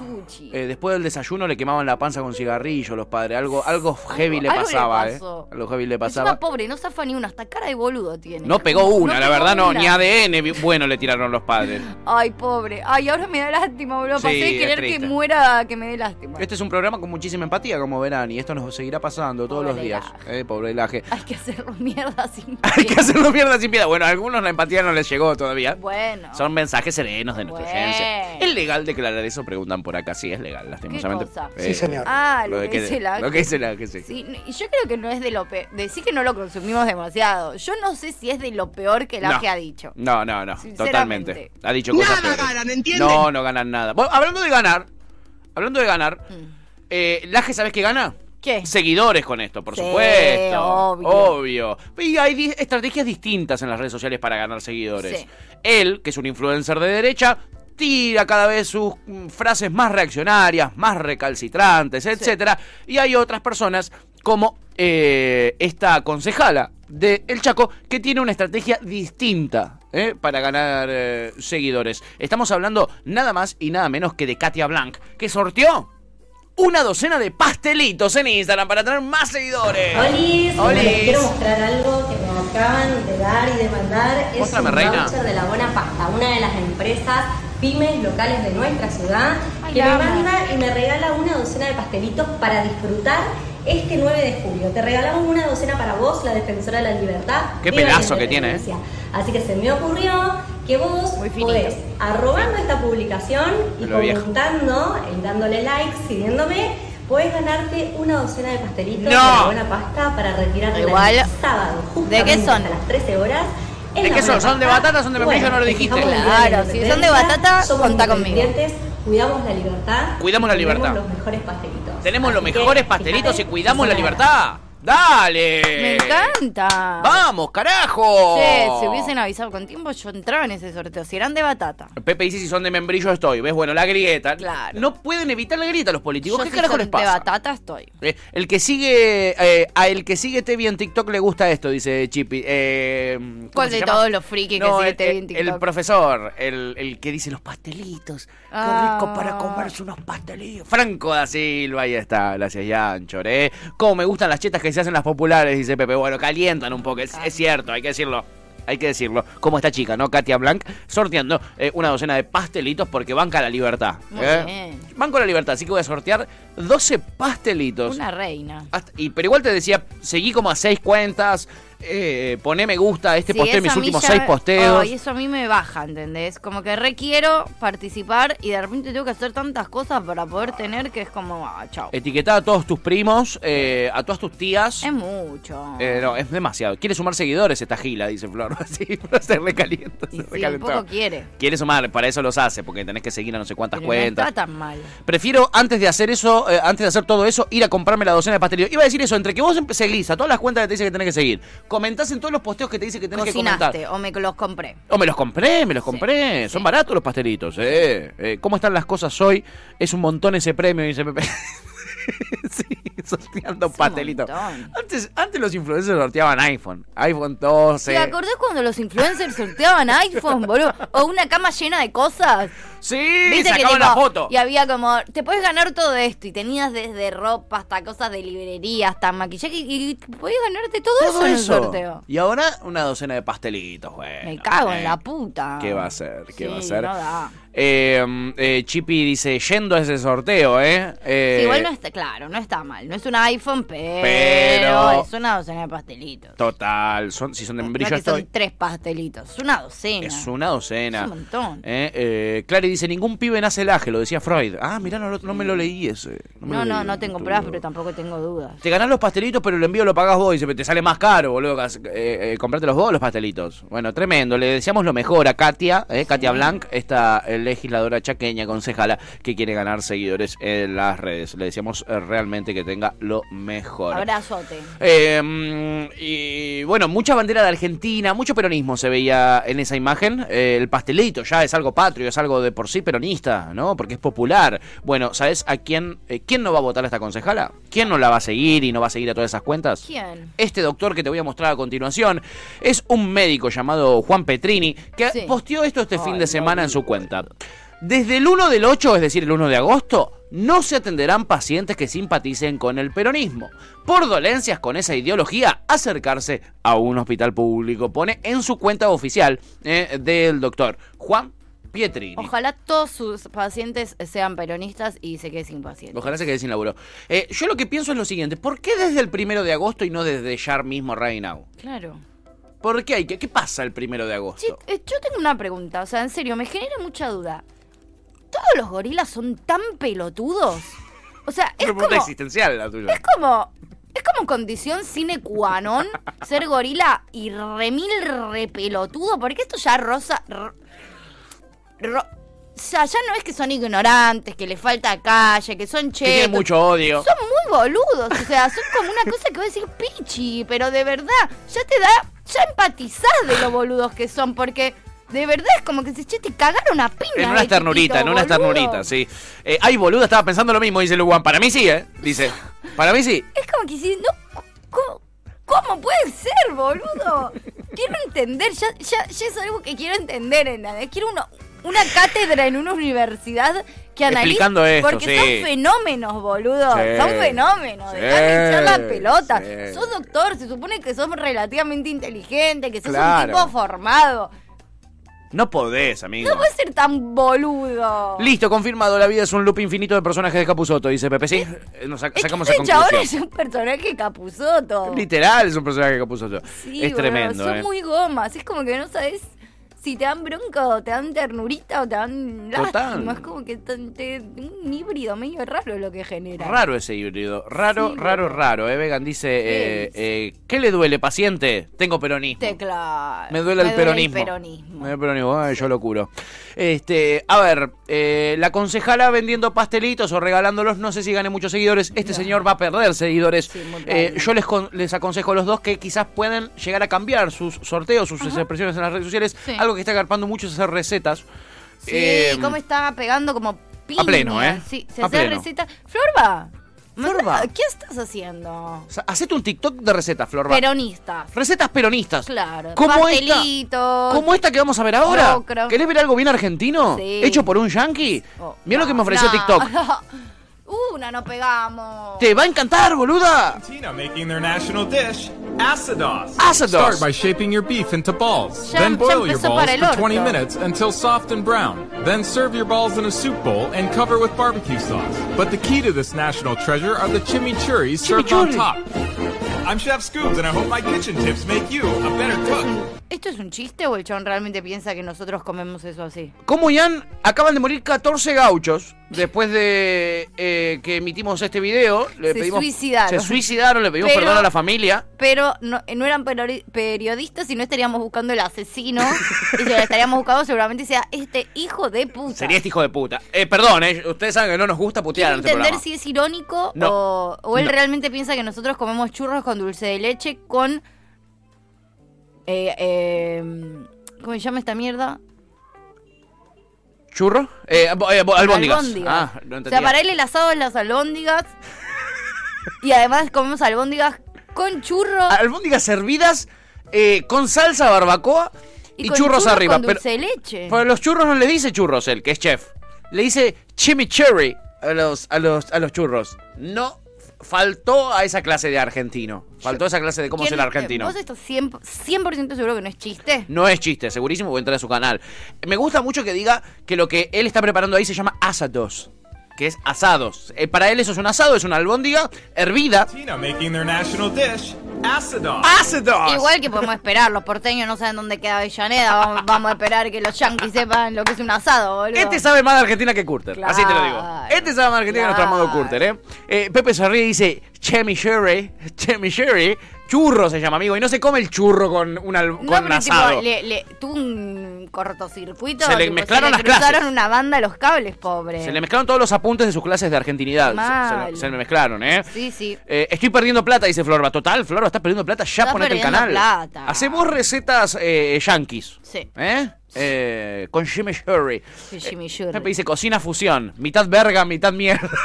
Eh, después del desayuno le quemaban la panza con cigarrillo los padres. Algo, algo heavy le algo le pasaba. ¿eh? Algo heavy le pasaba. pobre, no zafa ni una, hasta cara de boludo tiene. No pegó una, la pegó verdad no, ni ADN bueno le tiraron los padres. Ay, pobre. Ay, ahora me da lástima, boludo. Sí, Pasé de es querer que muera, que me dé lástima. Este es un programa con muchísima empatía, como verán, y esto nos seguirá pasando todos los días. Eh, pobre laje. Hay que hacerlo mierda sin Hay que hacerlo mierda sin piedad. Bueno, a algunos la empatía no les llegó todavía. Bueno. Son mensajes serenos de nuestra Bueno. ¿Es legal declarar eso? Preguntan por acá. Sí, es legal, lastimosamente. cosa? Eh, Sí, señor. Ah, lo de que dice la- Lo que dice la que sí. Sí, no, y yo creo que no es de lo peor. Decir que no lo consumimos demasiado. Yo no sé si es de lo peor que la No. que ha dicho. No, no, no, Sinceramente. totalmente. Ha dicho cosas Nada peores. ganan, ¿entienden? No, no ganan nada. Bueno, hablando de ganar, hablando de ganar, Mm. eh, Laje, ¿sabes qué gana? ¿Qué? Seguidores con esto, por Sí, supuesto. obvio. Obvio. Y hay di- estrategias distintas en las redes sociales para ganar seguidores. Sí. Él, que es un influencer de derecha, tira cada vez sus mm, frases más reaccionarias, más recalcitrantes, etcétera. Y hay otras personas como eh, esta concejala de El Chaco que tiene una estrategia distinta eh, para ganar eh, seguidores. Estamos hablando nada más y nada menos que de Katia Blanc, que sorteó una docena de pastelitos en Instagram para tener más seguidores. Olis, Olis. les quiero mostrar algo que me acaban de dar y de mandar. Es Móstrame, un reina. voucher de la Buena Pasta, una de las empresas pymes locales de nuestra ciudad, Ay, que me manda y me regala una docena de pastelitos para disfrutar este 9 de julio. Te regalamos una docena para vos, la defensora de la libertad. Qué pedazo que tiene, ¿eh? Así que se me ocurrió que vos podés, arrobando esta publicación y comentando y dándole like, siguiéndome, podés ganarte una docena de pastelitos de buena pasta para retirar el sábado. ¿de qué justamente son? A las 13 horas. ¿De qué son? ¿Son de batata? ¿Son de membrillo? No lo dijiste. Claro, si son de batata, somos contá conmigo. Cuidamos la libertad. Cuidamos la y tenemos libertad. los mejores pastelitos. Tenemos los Así que, mejores pastelitos y fíjate, cuidamos la libertad. ¡Dale! Me encanta. ¡Vamos, carajo! Che, si hubiesen avisado con tiempo, yo entraba en ese sorteo. Si eran de batata. Pepe dice si son de membrillo estoy. ¿Ves? Bueno, la grieta. Claro. No pueden evitar la grieta los políticos. Yo ¿Qué si carajo son les de pasa? batata estoy. Eh, el que sigue, eh, a el que sigue Tevi en TikTok le gusta esto, dice Chippy. Eh, ¿cómo ¿Cuál se de llama? todos los frikis que No, sigue el, en TikTok? el profesor, el, el que dice los pastelitos. Qué Ah. rico para comerse unos pastelitos. Franco da Silva, ahí está. Gracias, Yanchor, ¿eh? Cómo me gustan las chetas que se hacen las populares, dice Pepe. Bueno, calientan un poco, es, es cierto, hay que decirlo. Hay que decirlo. Como esta chica, ¿no? Katia Blanc, sorteando eh, una docena de pastelitos porque banca la libertad. Muy ¿eh? bien. Banco la libertad, así que voy a sortear 12 pastelitos. Una reina. Hasta- y, pero igual te decía, seguí como a seis cuentas, eh, poné me gusta a este Sí, posteo, mis últimos ya seis posteos. Ay, eso a mí me baja, ¿entendés? Como que requiero participar y de repente tengo que hacer tantas cosas para poder tener que es como, ah, chao. Etiquetá a todos tus primos, eh, a todas tus tías. Es mucho. Eh, no, es demasiado. Quiere sumar seguidores esta gila, dice Flor. Sí, pero se recalienta. y se sí, un poco quiere. Quiere sumar, para eso los hace, porque tenés que seguir a no sé cuántas Pero no cuentas. está tan mal. Prefiero antes de hacer eso, eh, antes de hacer todo eso, ir a comprarme la docena de pastelitos. Iba a decir eso, entre que vos seguís a todas las cuentas que te dice que tenés que seguir, comentás en todos los posteos que te dice que tenés que comentar. O me los compré. O me los compré, me los compré. Son baratos los pastelitos, eh. Eh, ¿Cómo están las cosas hoy? Es un montón ese premio, dice Pepe. sí, sorteando pastelitos. Antes, antes los influencers sorteaban iPhone. iPhone 12. ¿Te acordás cuando los influencers sorteaban iPhone, boludo? O una cama llena de cosas. Sí, ¿Viste que sacaban la tipo, foto. Y había como, te puedes ganar todo esto. Y tenías desde ropa hasta cosas de librería, hasta maquillaje. Y, y podías ganarte todo, Todo eso en el sorteo. Y ahora una docena de pastelitos, bueno. Me cago eh. en la puta. ¿Qué va a hacer? ¿Qué Sí, va a hacer? no da. Eh, eh, Chippy dice, yendo a ese sorteo, ¿eh? Eh, Sí, igual no está, claro, no está mal. No es un iPhone, pero, Pero- es una docena de pastelitos. Total, son, si son de membrillo estoy. son tres pastelitos, es una docena. Es una docena. Es un montón. Eh, eh, Clary dice, ningún pibe nace laje, lo decía Freud. Ah, mirá, no, no me lo leí ese. No, no, leí. no tengo pruebas, pero tampoco tengo dudas. Te ganás los pastelitos, pero el envío lo pagás vos. Dice, te sale más caro, boludo. eh, comprarte los vos los pastelitos. Bueno, tremendo. Le deseamos lo mejor a Katia, eh, Katia Blanc, esta eh, legisladora chaqueña, concejala, que quiere ganar seguidores en las redes. Le decíamos eh, realmente que tenga lo mejor. Abrazote. Eh, y bueno, mucha bandera de Argentina, mucho peronismo se veía en esa imagen. Eh, el pastelito ya es algo patrio, es algo de por sí peronista, ¿no? Porque es popular. Bueno, ¿sabes a quién, eh, quién no va a votar a esta concejala? ¿Quién no la va a seguir y no va a seguir a todas esas cuentas? ¿Quién? Este doctor que te voy a mostrar a continuación es un médico llamado Juan Petrini que Sí. posteó esto este fin de semana en su cuenta. Desde el 1 del 8, es decir, el 1 de agosto, no se atenderán pacientes que simpaticen con el peronismo. Por dolencias con esa ideología, acercarse a un hospital público. Pone en su cuenta oficial eh, del doctor Juan Pietrini. Ojalá todos sus pacientes sean peronistas y se quede sin pacientes. Ojalá se quede sin laburo. Eh, yo lo que pienso es lo siguiente: ¿por qué desde el 1 de agosto y no desde ya mismo, right now? Claro. ¿Por qué hay que? ¿Qué pasa el 1 de agosto? Sí, eh, yo tengo una pregunta, o sea, en serio, me genera mucha duda. ¿Todos los gorilas son tan pelotudos? O sea, es pregunta como, existencial la tuya. es como, es como condición sine qua non ser gorila y remil repelotudo, porque esto ya rosa... ro- ro- o sea, ya no es que son ignorantes, que les falta calle, que son Que tiene chetos. mucho odio. Son muy boludos, o sea, son como una cosa que vos decís, pichi, pero de verdad, ya te da, ya empatizás de lo boludos que son, porque de verdad es como que si che, te cagaron a piña. En unas de ternuritas, chiquito, en unas ternuritas, sí. Eh, ay, boludo, estaba pensando lo mismo, dice Luwan. Para mí sí, ¿eh? Dice. Para mí sí. Es como que si, no, ¿cómo, cómo puede ser, boludo? Quiero entender, ya, ya, ya es algo que quiero entender, ¿entendés? Quiero una, una cátedra en una universidad que esto, porque sí. son fenómenos, boludo. Sí. Son fenómenos. Sí, Dejá de echar la pelota. Sos doctor, se supone que sos relativamente inteligente, que sos Claro. un tipo formado. No podés, amigo. No puedes ser tan boludo. Listo, confirmado. La vida es un loop infinito de personajes de Capuzoto, dice Pepe. Sí, nos sac- sacamos esa Este chabón es conclusión. un personaje capuzoto. Literal es un personaje Capuzoto. Sí, es tremendo, Son ¿eh? muy gomas. Es como que no sabes si te dan bronca o te dan ternurita o te dan lástima. Es como que te- un híbrido medio raro lo que genera. Raro ese híbrido. Raro, Sí, raro, raro. Eh, Vegan dice, eh, eh, ¿qué le duele, paciente? Tengo peronismo. Tecla. Me duele el peronismo. peronismo. Me duele el peronismo. Ay, yo lo curo. Este, a ver, eh, la concejala vendiendo pastelitos o regalándolos, no sé si gane muchos seguidores. Este señor va a perder seguidores. Eh, yo les, con- les aconsejo a los dos que quizás pueden llegar a cambiar sus sorteos, sus expresiones en las redes sociales. Algo que está agarpando mucho es hacer recetas. Sí, Eh, cómo está pegando como piña. pleno, ¿eh? Sí, se A hace pleno. receta. Florba. Florba. ¿Qué estás haciendo? o sea, hacete un TikTok de recetas, Flor. Peronistas. Recetas peronistas. Claro. ¿Cómo esta? ¿Cómo esta que vamos a ver ahora? Locro. ¿Querés ver algo bien argentino? Sí. ¿Hecho por un yankee? Oh, Mira lo que me ofreció no. TikTok. Una no pegamos. ¡Te va a encantar, boluda! Argentina making their national dish, asados. Asados. Start by shaping your beef into balls. Ya- then boil your balls for 20 orto. minutes until soft and brown. Then serve your balls in a soup bowl and cover with barbecue sauce. But the key to this national treasure are the chimichurris served on top. I'm Chef Scoobs and I hope my kitchen tips make you a better cook. ¿Esto es un chiste o el chabón realmente piensa que nosotros comemos eso así? Como Ian, acaban de morir 14 gauchos después de eh, que emitimos este video. Le Se pedimos- suicidaron. Se suicidaron, le pedimos Pero- perdón a la familia. Pero no, no eran periodi- periodistas y no estaríamos buscando el asesino. y si lo estaríamos buscando seguramente sea este hijo de puta. Sería este hijo de puta. Eh, perdón, eh, ustedes saben que no nos gusta putear en este entender si es irónico No. o, o él No. realmente piensa que nosotros comemos churros con dulce de leche con... Eh, eh, ¿Cómo se llama esta mierda? ¿Churro? Eh, eh, albóndigas. Albóndigas. Ah, no o sea, para él el asado es las albóndigas. y además comemos albóndigas con churro. Albóndigas servidas eh, con salsa barbacoa y, con churros arriba. Con pero, dulce de leche. pero los churros no le dice churros él, que es chef. Le dice chimichurri a los, a los, a los churros. No faltó a esa clase de argentino. Faltó a esa clase de cómo ¿Quién- ser argentino. ¿Vos estás 100%, 100 seguro que no es chiste? No es chiste, segurísimo, voy a entrar a su canal. Me gusta mucho que diga que lo que él está preparando ahí se llama asados, que es asados. Eh, para él eso es un asado, es una albóndiga hervida. Argentina making their national dish, asados. Igual que podemos esperar, los porteños no saben dónde queda Avellaneda, vamos, vamos a esperar que los yanquis sepan lo que es un asado, boludo. Este sabe más de Argentina que Curter, así te lo digo. Claro, Este sabe más de Argentina que nuestro amado Curter, ¿eh? Eh, Pepe se ríe y dice, chimichurri, chimichurri, Churro se llama, amigo, y no se come el churro con, un al- No, con pero tipo, asado. le, le- tuvo un cortocircuito. Se le tipo, mezclaron las cruzaron clases. una banda los cables, pobre. Se le mezclaron todos los apuntes de sus clases de argentinidad. Se- Mal. Se, se me mezclaron, ¿eh? Sí, sí. Eh, estoy perdiendo plata, dice Florba. Total, Florba, estás perdiendo plata. Ya Estás ponete el perdiendo canal. plata. Hacemos recetas eh, yankees. Sí. ¿Eh? Eh, con Jimmy Shurry. Sí, Jimmy Shurry. Siempre dice cocina fusión. Mitad verga, mitad mierda.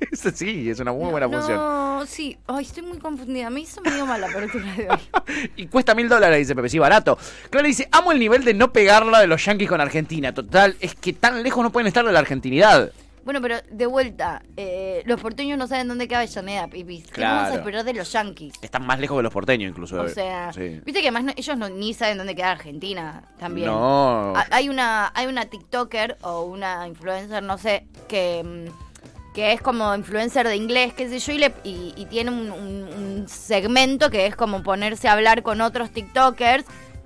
Sí, es una muy buena función. No, sí. Ay, estoy muy confundida. Me hizo medio mal la apertura de hoy. Y cuesta mil dólares, dice Pepe. Sí, barato. Clara dice, amo el nivel de no pegarla de los yankees con Argentina. Total, es que tan lejos no pueden estar de la argentinidad. Bueno, pero de vuelta, eh, los porteños no saben dónde queda Avellaneda, pipis. ¿Qué vamos a Claro. esperar de los yankees? Están más lejos que los porteños, incluso. O sea, Sí. viste que además no- ellos no, ni saben dónde queda Argentina también. No. Ha- Hay una, hay una TikToker o una influencer, no sé, que, mm, que es como influencer de inglés, qué sé yo, y, le- y, y tiene un, un- un segmento que es como ponerse a hablar con otros TikTokers,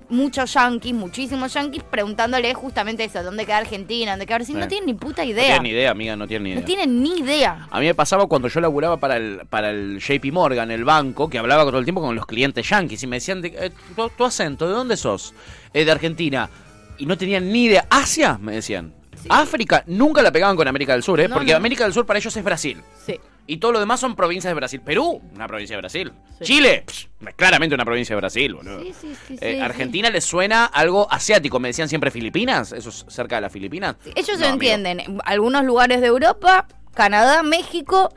muchos yankees, muchísimos yankees, preguntándole justamente eso, dónde queda Argentina, dónde queda Brasil. No Sí. tienen ni puta No idea. tienen ni idea, amiga, no tienen ni idea. No tienen ni idea. A mí me pasaba cuando yo laburaba para el, para el JP Morgan, el banco, que hablaba todo el tiempo con los clientes yankees y me decían, de, eh, tu, tu acento, ¿de dónde sos? "Eh, de Argentina. Y no tenían ni idea. ¿Asia? Me decían. África, nunca la pegaban con América del Sur, ¿eh? No, porque no. América del Sur para ellos es Brasil. Sí. Y todo lo demás son provincias de Brasil. Perú, una provincia de Brasil. Chile, pss, claramente una provincia de Brasil, boludo. Sí, sí, sí, Eh, sí, Argentina les suena algo asiático. Me decían siempre Filipinas. Eso es cerca de las Filipinas. Ellos No, amigo. entienden. Algunos lugares de Europa, Canadá, México,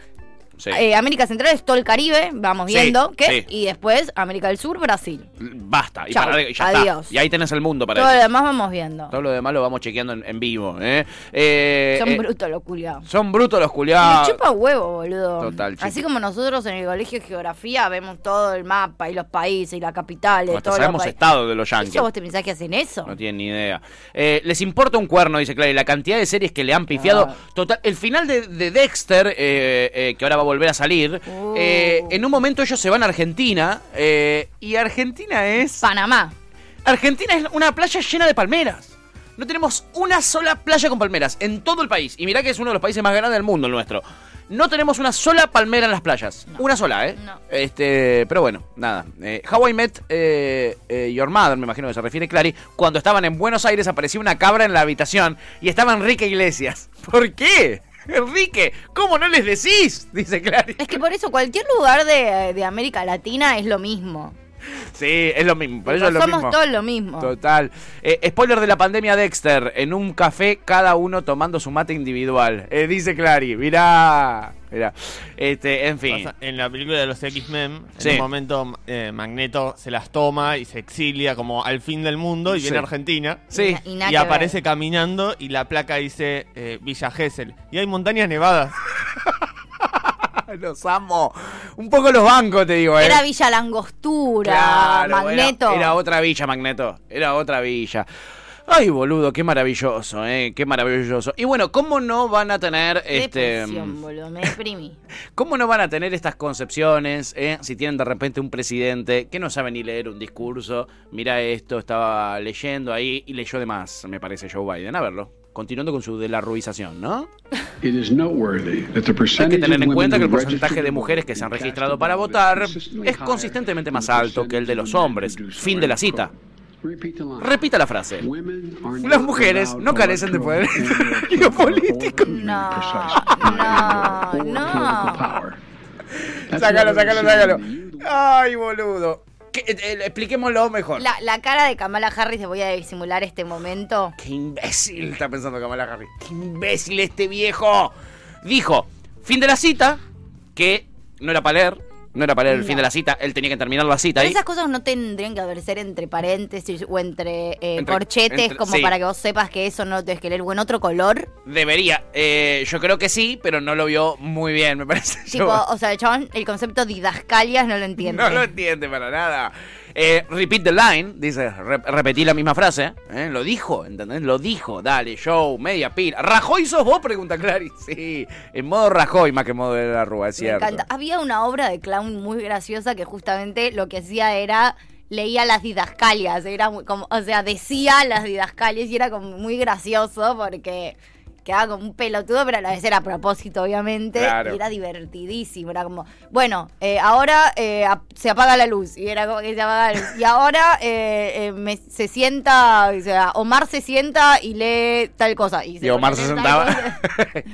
Sí. eh, América Central es todo el Caribe, vamos Sí, viendo. ¿qué? sí. Y después América del Sur, Brasil. Basta. Y, Chau, para- y ya adiós. está. Y ahí tenés el mundo para Todo lo demás vamos viendo. Todo lo demás lo vamos chequeando en, en vivo, ¿eh? Eh, Son brutos los culiados. Son brutos los Me culiados. chupa huevo, boludo. Total, chico. Así como nosotros en el colegio de geografía vemos todo el mapa y los países y las capitales. Hasta todos los sabemos países. estado de los yankees. ¿Eso vos te pensás que hacen eso? No tienen ni idea. Les importa un cuerno, dice Clary. La cantidad de series que le han pifiado. Ah. Total. El final de, de Dexter, que ahora va volver a salir. Uh. eh, en un momento ellos se van a Argentina. eh, y Argentina es. Panamá. Argentina es una playa llena de palmeras. No tenemos una sola playa con palmeras en todo el país. Y mirá que es uno de los países más grandes del mundo el nuestro. No tenemos una sola palmera en las playas. Una sola, ¿eh? No. Este, pero bueno, nada. Eh, How I Met eh, eh, Your Mother, me imagino que se refiere Clary. Cuando estaban en Buenos Aires apareció una cabra en la habitación y estaba Enrique Iglesias. ¿Por qué? Enrique, ¿cómo no les decís? Dice Clary. Es que por eso cualquier lugar de, de América Latina es lo mismo. Sí, es lo mismo. Por eso es lo Somos mismo. todos lo mismo. Total. Eh, spoiler de la pandemia Dexter. En un café, cada uno tomando su mate individual. Eh, dice Clary. Mirá. Mirá. Este, en fin. Pasa- En la película de los X-Men, en un momento eh, Magneto se las toma y se exilia como al fin del mundo y viene a Argentina. Sí. Y Y, aparece caminando y la placa dice eh, Villa Gesell. Y hay montañas nevadas. Los amo. Un poco los bancos, te digo, eh. Era Villa Langostura, Claro, Magneto. Era, era otra villa, Magneto. Era otra villa. Ay, boludo, qué maravilloso, eh. Qué maravilloso. Y bueno, ¿cómo no van a tener este. Depresión, boludo, me deprimí. ¿Cómo no van a tener estas concepciones eh, si tienen de repente un presidente que no sabe ni leer un discurso? Mira esto, estaba leyendo ahí y leyó de más, me parece Joe Biden. A verlo. Continuando con su de la ruización, ¿no? Hay que tener en cuenta que el porcentaje de mujeres que se han registrado para votar es consistentemente más alto que el de los hombres. Fin de la cita. Repita la frase. Las mujeres no carecen de poder geopolítico. No, no, no. Sácalo, sácalo, sácalo. Ay, boludo. ¿Qué- eh, eh, expliquémoslo mejor. La, la cara de Kamala Harris, voy a disimular este momento. Qué imbécil está pensando Kamala Harris. Qué imbécil este viejo. Dijo, fin de la cita, que no era para leer, no era para leer el No. fin de la cita, él tenía que terminar la cita Pero ahí. esas cosas no tendrían que ser entre paréntesis o entre, eh, Entre- corchetes, entre- como sí. para que vos sepas que eso no tienes que leer o en otro color. Debería. Eh, yo creo que sí, pero no lo vio muy bien, me parece. Tipo, Yo- o sea, el chabón, el concepto didascalias no lo entiende. No lo entiende para nada. Eh, repeat the line, dice, re- repetí la misma frase. ¿eh? Lo dijo, ¿entendés? Lo dijo. Dale, show, media pila. ¿Rajoy sos vos? Pregunta Clary. Sí, en modo Rajoy más que en modo de la Rúa, es Me cierto. encanta. Había una obra de clown muy graciosa que justamente lo que hacía era leía las didascalias, era muy como, o sea, decía las didascalias y era como muy gracioso porque quedaba como un pelotudo, pero a la vez era a propósito, obviamente. Claro. Y era divertidísimo. Era como, bueno, eh, ahora eh, se apaga la luz. Y era como que se apaga la luz. Y ahora eh, me- se sienta, o sea, Omar se sienta y lee tal cosa. Y, Y Omar se sentaba.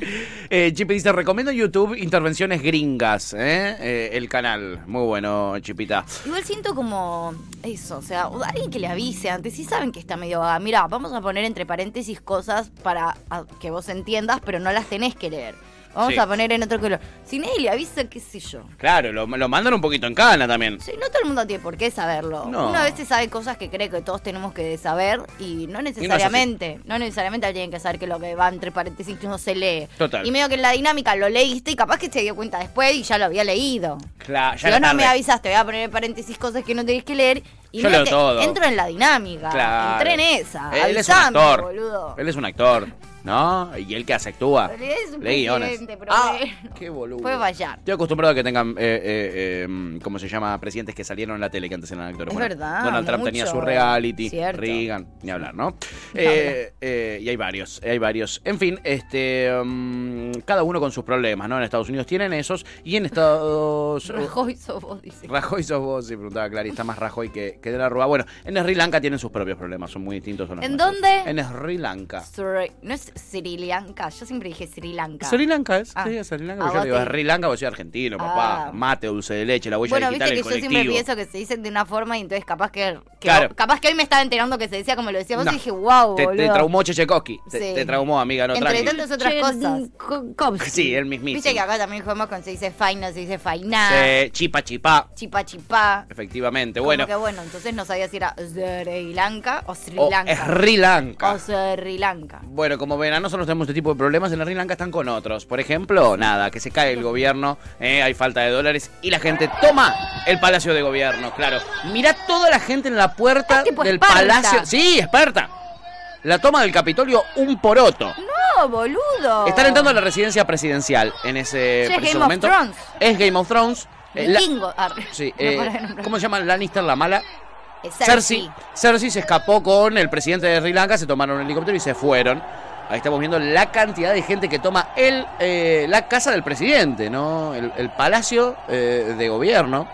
Chipi dice, recomiendo en YouTube intervenciones gringas, ¿eh? El canal. Muy bueno, Chipita. Igual siento como eso, o sea, alguien que le avise antes, si saben que está medio vaga. Mira, vamos a poner entre paréntesis cosas para que vos entiendas, pero no las tenés que leer. Vamos Sí. a poner en otro color. Si nadie le avisa, qué sé yo. Claro, lo, lo mandan un poquito en cana también. Sí, no todo el mundo tiene por qué saberlo. No. Uno a veces sabe cosas que cree que todos tenemos que saber y no necesariamente. no, necesariamente alguien tiene que saber que lo que va entre paréntesis no se lee. Total. Y medio que en la dinámica lo leíste y capaz que se dio cuenta después y ya lo había leído. Claro, Si ya vos era no me avisaste, voy a poner en paréntesis cosas que no tenés que leer. Y Yo leo todo. entro en la dinámica. Claro. Entré en esa. Él es un actor. boludo. Él es un actor, ¿no? Y él que hace actúa. Es un Lee guiones. presidente, pero Ah, bueno, qué boludo. Puede fallar. Estoy acostumbrado a que tengan, eh, eh, eh, ¿cómo se llama? Presidentes que salieron en la tele que antes eran actores. Es verdad, Donald Trump tenía mucho. su reality, Cierto. Reagan, ni hablar, ¿no? Eh, eh, y hay varios, hay varios. En fin, este, mm, cada uno con sus problemas, ¿no? En Estados Unidos tienen esos y en Estados... Rajoy sos vos, dice. Rajoy sos vos, sí, preguntaba Clary, está más Rajoy que, que de la Rúa. Bueno, en Sri Lanka tienen sus propios problemas, son muy distintos. a los ¿En nuestros. dónde? En Sri Lanka. Sri- no es Sri Lanka, yo siempre dije Sri Lanka. Sri Lanka es, Ah. sí, es Sri Lanka. Ah, Yo vos digo, te- Sri Lanka, vos soy argentino, papá. Ah. Mate, dulce de leche, la huella Bueno, digital, viste que el yo siempre pienso que se dicen de una forma y entonces capaz que, que Claro. vos- capaz que hoy me estaba enterando que se decía como lo decíamos No. y dije, wow, te, boludo. te traumó Chechekovsky. Te, Sí. te traumó, amiga, no Entre tantas otras cosas. Sí, el mismísimo. Viste que acá también jugamos con se dice faina, se dice fainá, Sí, chipa, chipá. chipa chipá. Efectivamente, Como bueno. que bueno, entonces no sabía si era Sri Lanka o Sri O Lanka. Sri Lanka. O Sri Lanka. Bueno, como ven, a nosotros tenemos este tipo de problemas. En Sri Lanka están con otros. Por ejemplo, nada, que se cae el gobierno, eh, hay falta de dólares y la gente toma el palacio de gobierno. Claro, mirá toda la gente en la puerta tipo del Esparta. palacio. Sí, experta. La toma del Capitolio, un poroto. No, boludo. Están entrando a la residencia presidencial en ese Sí, es preciso Game of momento. Thrones. Es Game of Thrones. Eh, la- sí, No eh. ¿Cómo se llama Lannister, la mala? Es Cersei. Cersei se escapó con el presidente de Sri Lanka, se tomaron un helicóptero y se fueron. Ahí estamos viendo la cantidad de gente que toma el, eh, la casa del presidente, ¿no? El, el palacio eh, de gobierno.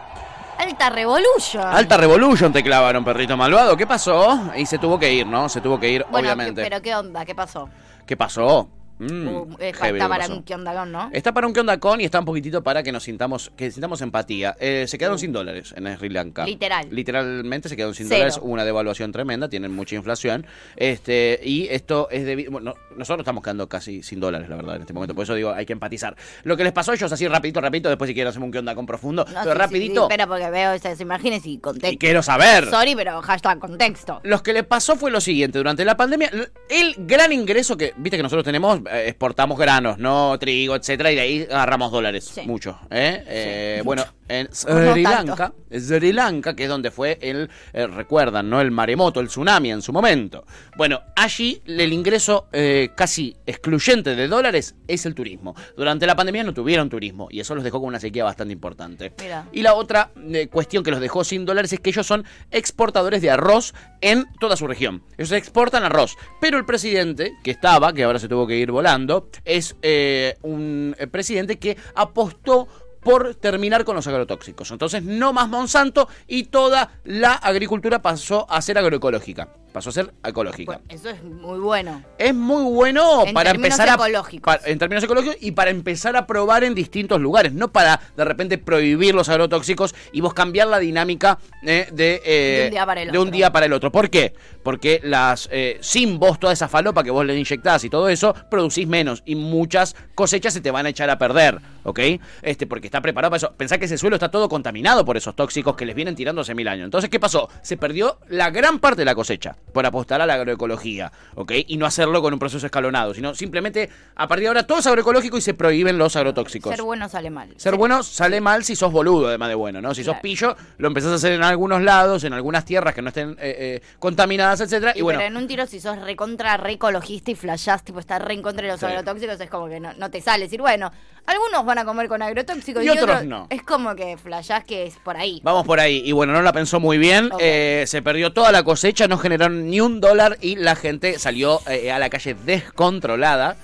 Alta Revolution. Alta Revolution te clavaron, perrito malvado. ¿Qué pasó? Y se tuvo que ir, ¿no? Se tuvo que ir, Bueno, obviamente. ¿qué- pero ¿qué onda? ¿Qué pasó? ¿Qué pasó? Mm, Uh, eh, está que para un qué onda con, ¿no? Está para un qué onda con y está un poquitito para que nos sintamos, que sintamos empatía. Eh, se quedaron sin dólares en Sri Lanka. Literal. Literalmente se quedaron sin Cero. dólares, una devaluación tremenda, tienen mucha inflación. Este, y esto es debido. Bueno, nosotros estamos quedando casi sin dólares, la verdad, en este momento. Por eso digo, hay que empatizar. Lo que les pasó a ellos así rapidito, rapidito, después si quieren hacemos un qué onda con profundo. No, pero sí, rapidito. sí, espera, porque veo esas imágenes y contexto. Y quiero saber. Sorry, pero hashtag contexto. Lo que le pasó fue lo siguiente, durante la pandemia, el gran ingreso que, viste que nosotros tenemos, eh, exportamos granos, no trigo, etcétera, y de ahí agarramos dólares, mucho. ¿eh? Eh, bueno, en Sri. Lanka, Sri Lanka, que es donde fue el, eh, recuerdan, ¿no? El maremoto, el tsunami en su momento. Bueno, allí el ingreso eh, casi excluyente de dólares es el turismo. Durante la pandemia no tuvieron turismo y eso los dejó con una sequía bastante importante. Mira. Y la otra eh, cuestión que los dejó sin dólares es que ellos son exportadores de arroz en toda su región. Ellos exportan arroz. Pero el presidente que estaba, que ahora se tuvo que ir volando, es eh, un eh, presidente que apostó por terminar con los agrotóxicos. Entonces, no más Monsanto y toda la agricultura pasó a ser agroecológica. Pasó a ser ecológica. Eso es muy bueno. Es muy bueno En para empezar a ecológicos. pa- en términos ecológicos y para empezar a probar en distintos lugares, no para de repente prohibir los agrotóxicos y vos cambiar la dinámica eh, de, eh, De un día para el de un otro. día para el otro. ¿Por qué? Porque las eh, sin vos toda esa falopa que vos le inyectás y todo eso, producís menos y muchas cosechas se te van a echar a perder, ¿ok? Este, porque está preparado para eso. Pensá que ese suelo está todo contaminado por esos tóxicos que les vienen tirando hace mil años. Entonces, ¿qué pasó? Se perdió la gran parte de la cosecha por apostar a la agroecología, ¿ok? Y no hacerlo con un proceso escalonado, sino simplemente a partir de ahora todo es agroecológico y se prohíben los agrotóxicos. Ser bueno sale mal. Ser bueno sale mal si sos boludo, además de bueno, ¿no? Si sos pillo, lo empezás a hacer en algunos lados, en algunas tierras que no estén eh, eh, contaminadas, etcétera. Y, Y bueno, pero en un tiro, si sos recontra, re ecologista y flashás, tipo, estar re en contra de los Sí. agrotóxicos, es como que no, no te sale. decir, bueno, algunos van a comer con agrotóxicos Y y, otros no. Es como que flashás que es por ahí. Vamos por ahí. Y bueno, no la pensó muy bien. Eh, se perdió toda la cosecha, no generaron ni un dólar y la gente salió eh, a la calle descontrolada.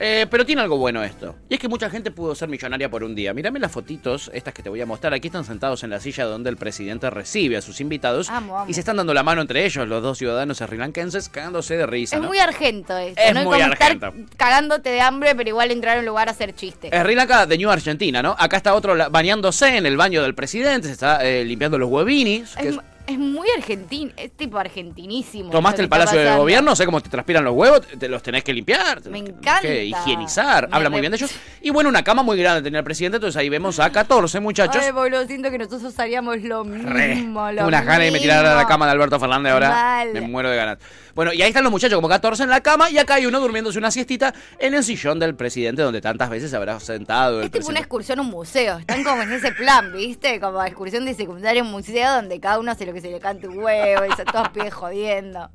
Eh, pero tiene algo bueno esto. Y es que mucha gente pudo ser millonaria por un día. Mírame las fotitos, estas que te voy a mostrar. Aquí están sentados en la silla donde el presidente recibe a sus invitados. Amo, amo. Y se están dando la mano entre ellos, los dos ciudadanos srilankenses, cagándose de risa. Es ¿no? muy argento esto, Es ¿no? muy como argento. estar cagándote de hambre, pero igual entrar a un lugar a hacer chistes. Sri Lanka de New Argentina, ¿no? Acá está otro bañándose en el baño del presidente, se está eh, limpiando los huevinis. que Es, es- muy argentino, es tipo argentinísimo. Tomaste lo el palacio de gobierno, sé cómo te transpiran los huevos, te los tenés que limpiar. Me tenés encanta. Que higienizar. Me Habla muy re- bien de ellos. Y bueno, una cama muy grande tenía el presidente, entonces ahí vemos a 14 muchachos. Ay, boludo, siento que nosotros haríamos lo Re. mismo. Lo Tengo unas ganas de me tirar a la cama de Alberto Fernández ahora. Me muero de ganas. Bueno, y ahí están los muchachos, como 14 en la cama, y acá hay uno durmiéndose una siestita en el sillón del presidente, donde tantas veces se habrá sentado el Es tipo una excursión a un museo. Están como en ese plan, ¿viste? Como excursión de secundaria a un museo donde cada uno hace lo que se le cante un huevo y son todos pies jodiendo.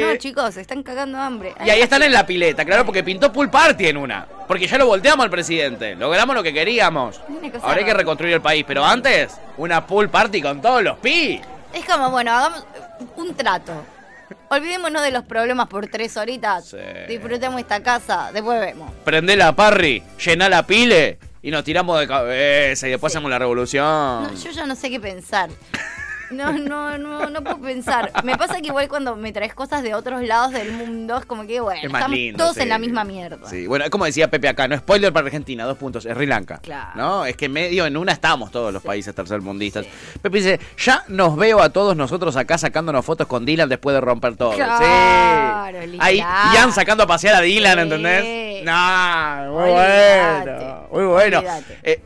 No, chicos, se están cagando hambre. Eh, Y ahí están en la pileta, claro, porque pintó pool party en una. Porque ya lo volteamos al presidente. Logramos lo que queríamos. Ahora hay que reconstruir el país. Pero antes, una pool party con todos los pi. Es como, bueno, hagamos un trato. Olvidémonos de los problemas por tres horitas. Disfrutemos esta casa, después vemos. Prende la parry, llená la pile y nos tiramos de cabeza y después hacemos la revolución. No, yo ya no sé qué pensar. No, no, no, no puedo pensar. Me pasa que igual cuando me traes cosas de otros lados del mundo, es como que, bueno, Es más estamos lindo, todos sí. en la misma mierda. Sí, bueno, es como decía Pepe acá, no spoiler para Argentina, dos puntos, es Sri Lanka. Claro. ¿No? Es que medio en una estamos todos los países tercermundistas. Pepe dice, ya nos veo a todos nosotros acá sacándonos fotos con Dylan después de romper todo. Claro, sí. literal. Ahí Ian sacando a pasear a Dylan, Sí. ¿entendés? No, muy bueno. Muy bueno. Eh,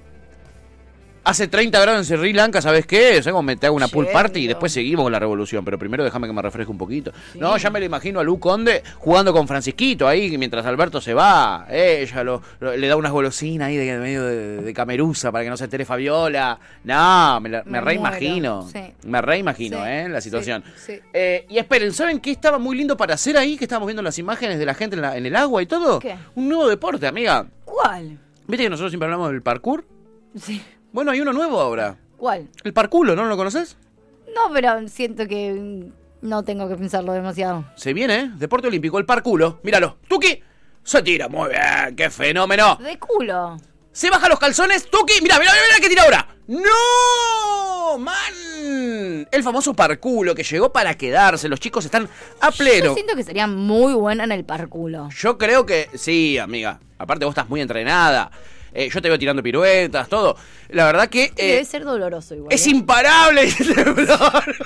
Hace 30 grados en Sri Lanka, ¿sabes qué? ¿Sabes me te hago una pool party y después seguimos con la revolución? Pero primero déjame que me refresque un poquito. No, ya me lo imagino a Lu Conde jugando con Francisquito ahí mientras Alberto se va. Ella lo, lo- le da unas golosinas ahí de medio de, de cameruza para que no se entere Fabiola. No, me, la- me, Me reimagino. sí. Me reimagino, Sí, ¿eh? La situación. Eh, y esperen, ¿saben qué estaba muy lindo para hacer ahí? Que estábamos viendo las imágenes de la gente en, la- en el agua y todo. ¿Qué? Un nuevo deporte, amiga. ¿Cuál? ¿Viste que nosotros siempre hablamos del parkour? Sí. Bueno, hay uno nuevo ahora. ¿Cuál? El parculo, ¿no lo conoces? No, pero siento que no tengo que pensarlo demasiado. Se viene, ¿eh? Deporte olímpico, el parculo. Míralo. Tuki se tira muy bien. ¡Qué fenómeno! De culo. Se baja los calzones. Tuki, mira, mira, mira que tira ahora. ¡No! ¡Man! El famoso parculo que llegó para quedarse. Los chicos están a pleno. Yo siento que sería muy buena en el parculo. Yo creo que sí, amiga. Aparte vos estás muy entrenada. Eh, yo te veo tirando piruetas, todo. La verdad que eh, Debe ser doloroso igual. es ¿eh? imparable el temblor.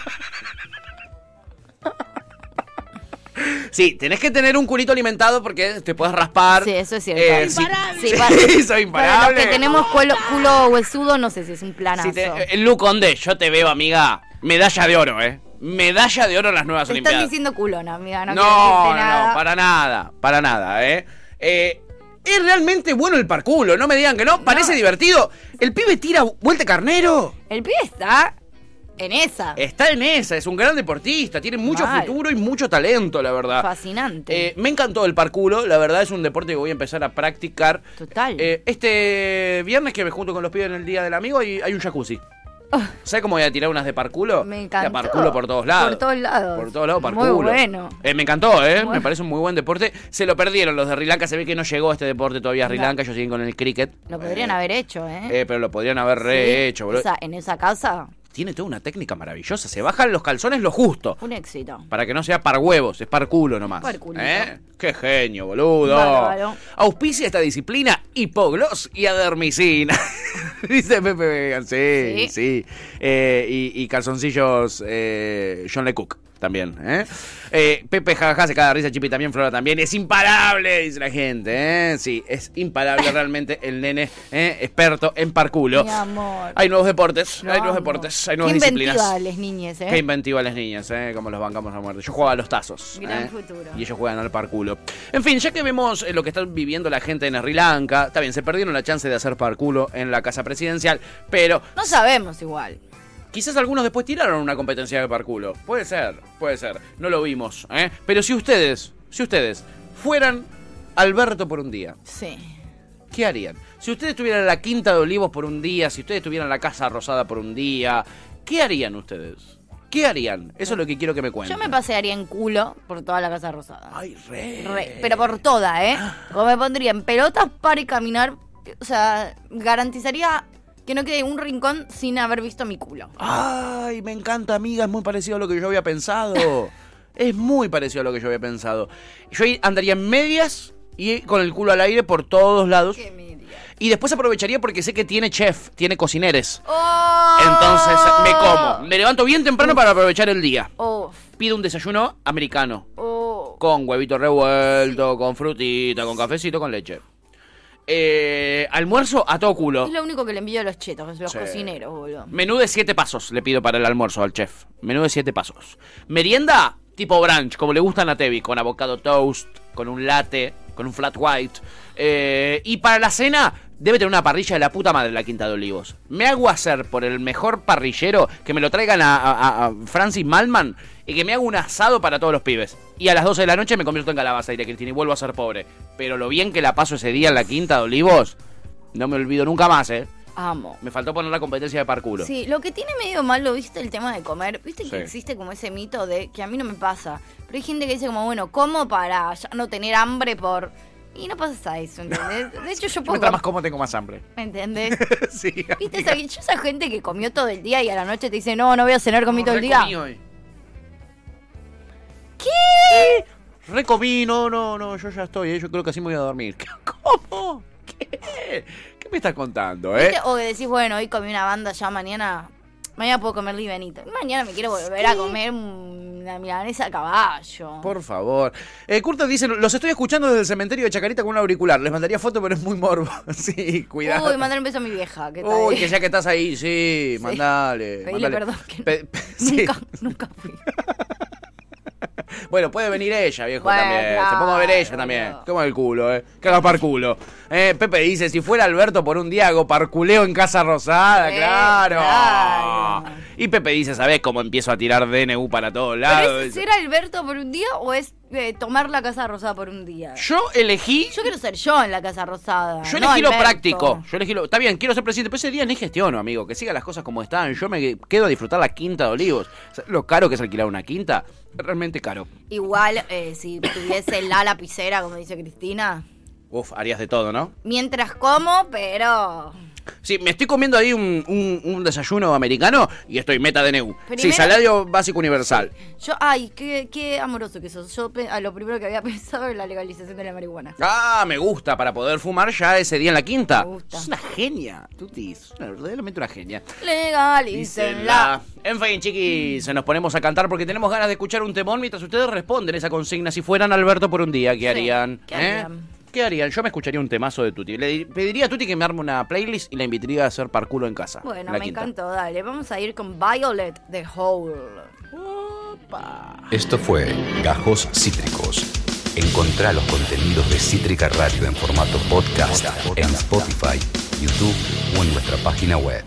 Sí, tenés que tener un culito alimentado porque te puedes raspar. Sí, eso es cierto. Eh, sí, Sí, sí, para- soy Para imparable. los que tenemos culo, culo huesudo, no sé si es un planazo. Si te- el Lu Conde, yo te veo, amiga. Medalla de oro, ¿eh? Medalla de oro en las nuevas Te Olimpiadas. diciendo culona, amiga. No, No, decirte no, nada. no, para nada, para nada, ¿eh? Eh, es realmente bueno el parculo, no me digan que no, parece divertido. El pibe tira vuelta carnero. El pibe está en esa. Está en esa, es un gran deportista, tiene mucho Mal. futuro y mucho talento, la verdad. Fascinante. Eh, me encantó el parculo, la verdad es un deporte que voy a empezar a practicar. Total. Eh, este viernes que me junto con los pibes en el Día del Amigo y hay un jacuzzi. ¿Sabes cómo voy a tirar unas de parculo? Me encantó. De parculo por todos lados. Por todos lados. Por todos lados, Muy parculo. bueno. Eh, me encantó, ¿eh? Muy- Me parece un muy buen deporte. Se lo perdieron los de Sri Lanka. Se ve que no llegó este deporte todavía a Sri. Lanka. Ellos siguen con el cricket. Lo podrían Eh, haber hecho, ¿eh? eh, pero lo podrían haber rehecho, boludo. Esa- en esa casa, Tiene toda una técnica maravillosa. Se bajan los calzones lo justo. un éxito. Para que no sea par huevos, es par culo nomás. Parculito. ¿Eh? Qué genio, boludo. Bárbaro. Auspicia esta disciplina hipogloss y adermicina. Dice Pepe Vegan. Sí, sí. Sí. Eh, y, y calzoncillos eh, John Le Cook también. ¿eh? Eh, Pepe jajaja se caga de risa, Chipi también, Flora también. Es imparable, dice la gente. ¿eh? Sí, es imparable realmente el nene ¿eh? experto en parculo. Mi amor. Hay nuevos deportes, hay nuevos deportes, hay Qué nuevas disciplinas. inventiva les niñes, ¿eh? Qué inventiva las niñas, ¿eh? Como los bancamos a muerte. Yo jugaba a los tazos. Gran ¿eh? futuro. Y ellos juegan al parculo. En fin, ya que vemos eh, lo que está viviendo la gente en Sri Lanka, está bien, se perdieron la chance de hacer parculo en la casa presidencial, pero No sabemos igual. Quizás algunos después tiraron una competencia de parculo. Puede ser, puede ser. No lo vimos, ¿eh? Pero si ustedes, si ustedes fueran Alberto por un día, Sí. ¿qué harían? Si ustedes tuvieran la Quinta de Olivos por un día, si ustedes tuvieran la Casa Rosada por un día, ¿qué harían ustedes? ¿Qué harían? Eso es lo que quiero que me cuenten. Yo me pasearía en culo por toda la Casa Rosada. Ay, re. Re, pero por toda, ¿eh? Como me pondría en pelotas para y caminar. O sea, garantizaría que no quede un rincón sin haber visto mi culo. Ay, me encanta, amiga. Es muy parecido a lo que yo había pensado. es muy parecido a lo que yo había pensado. Yo andaría en medias y con el culo al aire por todos lados. Y después aprovecharía porque sé que tiene chef, tiene cocineres. ¡Oh! Entonces me como. Me levanto bien temprano para aprovechar el día. Uf. Pido un desayuno americano. Oh. Con huevito revuelto, con frutita, con cafecito, con leche. Eh, almuerzo a todo culo. Es lo único que le envío a los chetos, los Sí. cocineros, boludo. Menú de siete pasos le pido para el almuerzo al chef. Menú de siete pasos. Merienda tipo brunch, como le gustan a Tevi, con avocado toast, con un latte, con un flat white. Eh, y para la cena debe tener una parrilla de la puta madre la Quinta de Olivos. Me hago hacer por el mejor parrillero que me lo traigan a, a- a Francis Malman y que me haga un asado para todos los pibes. Y a las 12 de la noche me convierto en calabaza, diré Cristina, y vuelvo a ser pobre. Pero lo bien que la paso ese día en la Quinta de Olivos, no me olvido nunca más, ¿eh? Amo. Me faltó poner la competencia de parkour. Sí, lo que tiene medio malo, ¿viste? El tema de comer. ¿Viste Sí. que existe como ese mito de que a mí no me pasa? Pero hay gente que dice como, bueno, como para ya no tener hambre por... Y no pasa eso, ¿entendés? De hecho, yo puedo... Mientras más como tengo más hambre. ¿Me entendés? sí. ¿Viste esa, yo esa gente que comió todo el día y a la noche te dice, no, no voy a cenar, comí todo el día? Hoy. ¿Qué? Recomí, no, no, no, yo ya estoy, ¿eh? yo creo que así me voy a dormir. ¿Cómo? ¿Qué? ¿Qué me estás contando, eh? O que decís, bueno, hoy comí una banda, ya mañana... Mañana puedo comer libenito. Mañana me quiero volver a comer una milanesa a caballo. Por favor. Eh, Curta dice, los estoy escuchando desde el cementerio de Chacarita con un auricular. Les mandaría foto, pero es muy morbo. sí, cuidado. Uy, mandar un beso a mi vieja. Uy, que ya que estás ahí, sí, mandale. Pedile mandale. perdón, que Pe- sí. Nunca, nunca fui. Bueno, puede venir ella, viejo, Bueno, también. Se a ver ella también. Toma el culo, eh. Que haga parculo. Eh, Pepe dice, si fuera Alberto por un día hago parculeo en Casa Rosada, Eh, claro. claro. Y Pepe dice, ¿sabés cómo empiezo a tirar DNU para todos ¿Pero lados? es ser Alberto por un día o es eh, tomar la Casa Rosada por un día? Yo elegí... Yo quiero ser yo en la Casa Rosada. Yo no elegí lo práctico. Yo elegí lo. Está bien, quiero ser presidente, pero ese día ni gestiono, amigo. Que sigan las cosas como están. Yo me quedo a disfrutar la quinta de Olivos. ¿Sabes Lo caro que es alquilar una quinta. Realmente caro. Igual, eh, si tuviese la lapicera, como dice Cristina, Uf, harías de todo, ¿no? mientras como, pero... Sí, me estoy comiendo ahí un, un- un desayuno americano y estoy meta DNU. Sí, Primero- salario básico universal. Yo, ay, qué, qué amoroso que sos. Yo pe- a lo primero que había pensado era la legalización de la marihuana. Ah, me gusta, para poder fumar ya ese día en la quinta. Me gusta. Es una genia, Tuti. Es una- verdaderamente una genia. Legalícenla. En fin, chiquis, nos ponemos a cantar porque tenemos ganas de escuchar un temón mientras ustedes responden esa consigna. Si fueran Alberto por un día, ¿qué harían? ¿qué ¿Eh? harían? ¿Qué harían? Yo me escucharía un temazo de Tuti. Le di- pediría a Tuti que me arme una playlist y la invitaría a hacer parculo en casa. Bueno, me quinta. encantó. Dale, vamos a ir con Violet de Hole. Esto fue Gajos Cítricos. Encontrá los contenidos de Cítrica Radio en formato podcast en Spotify, YouTube o en nuestra página web.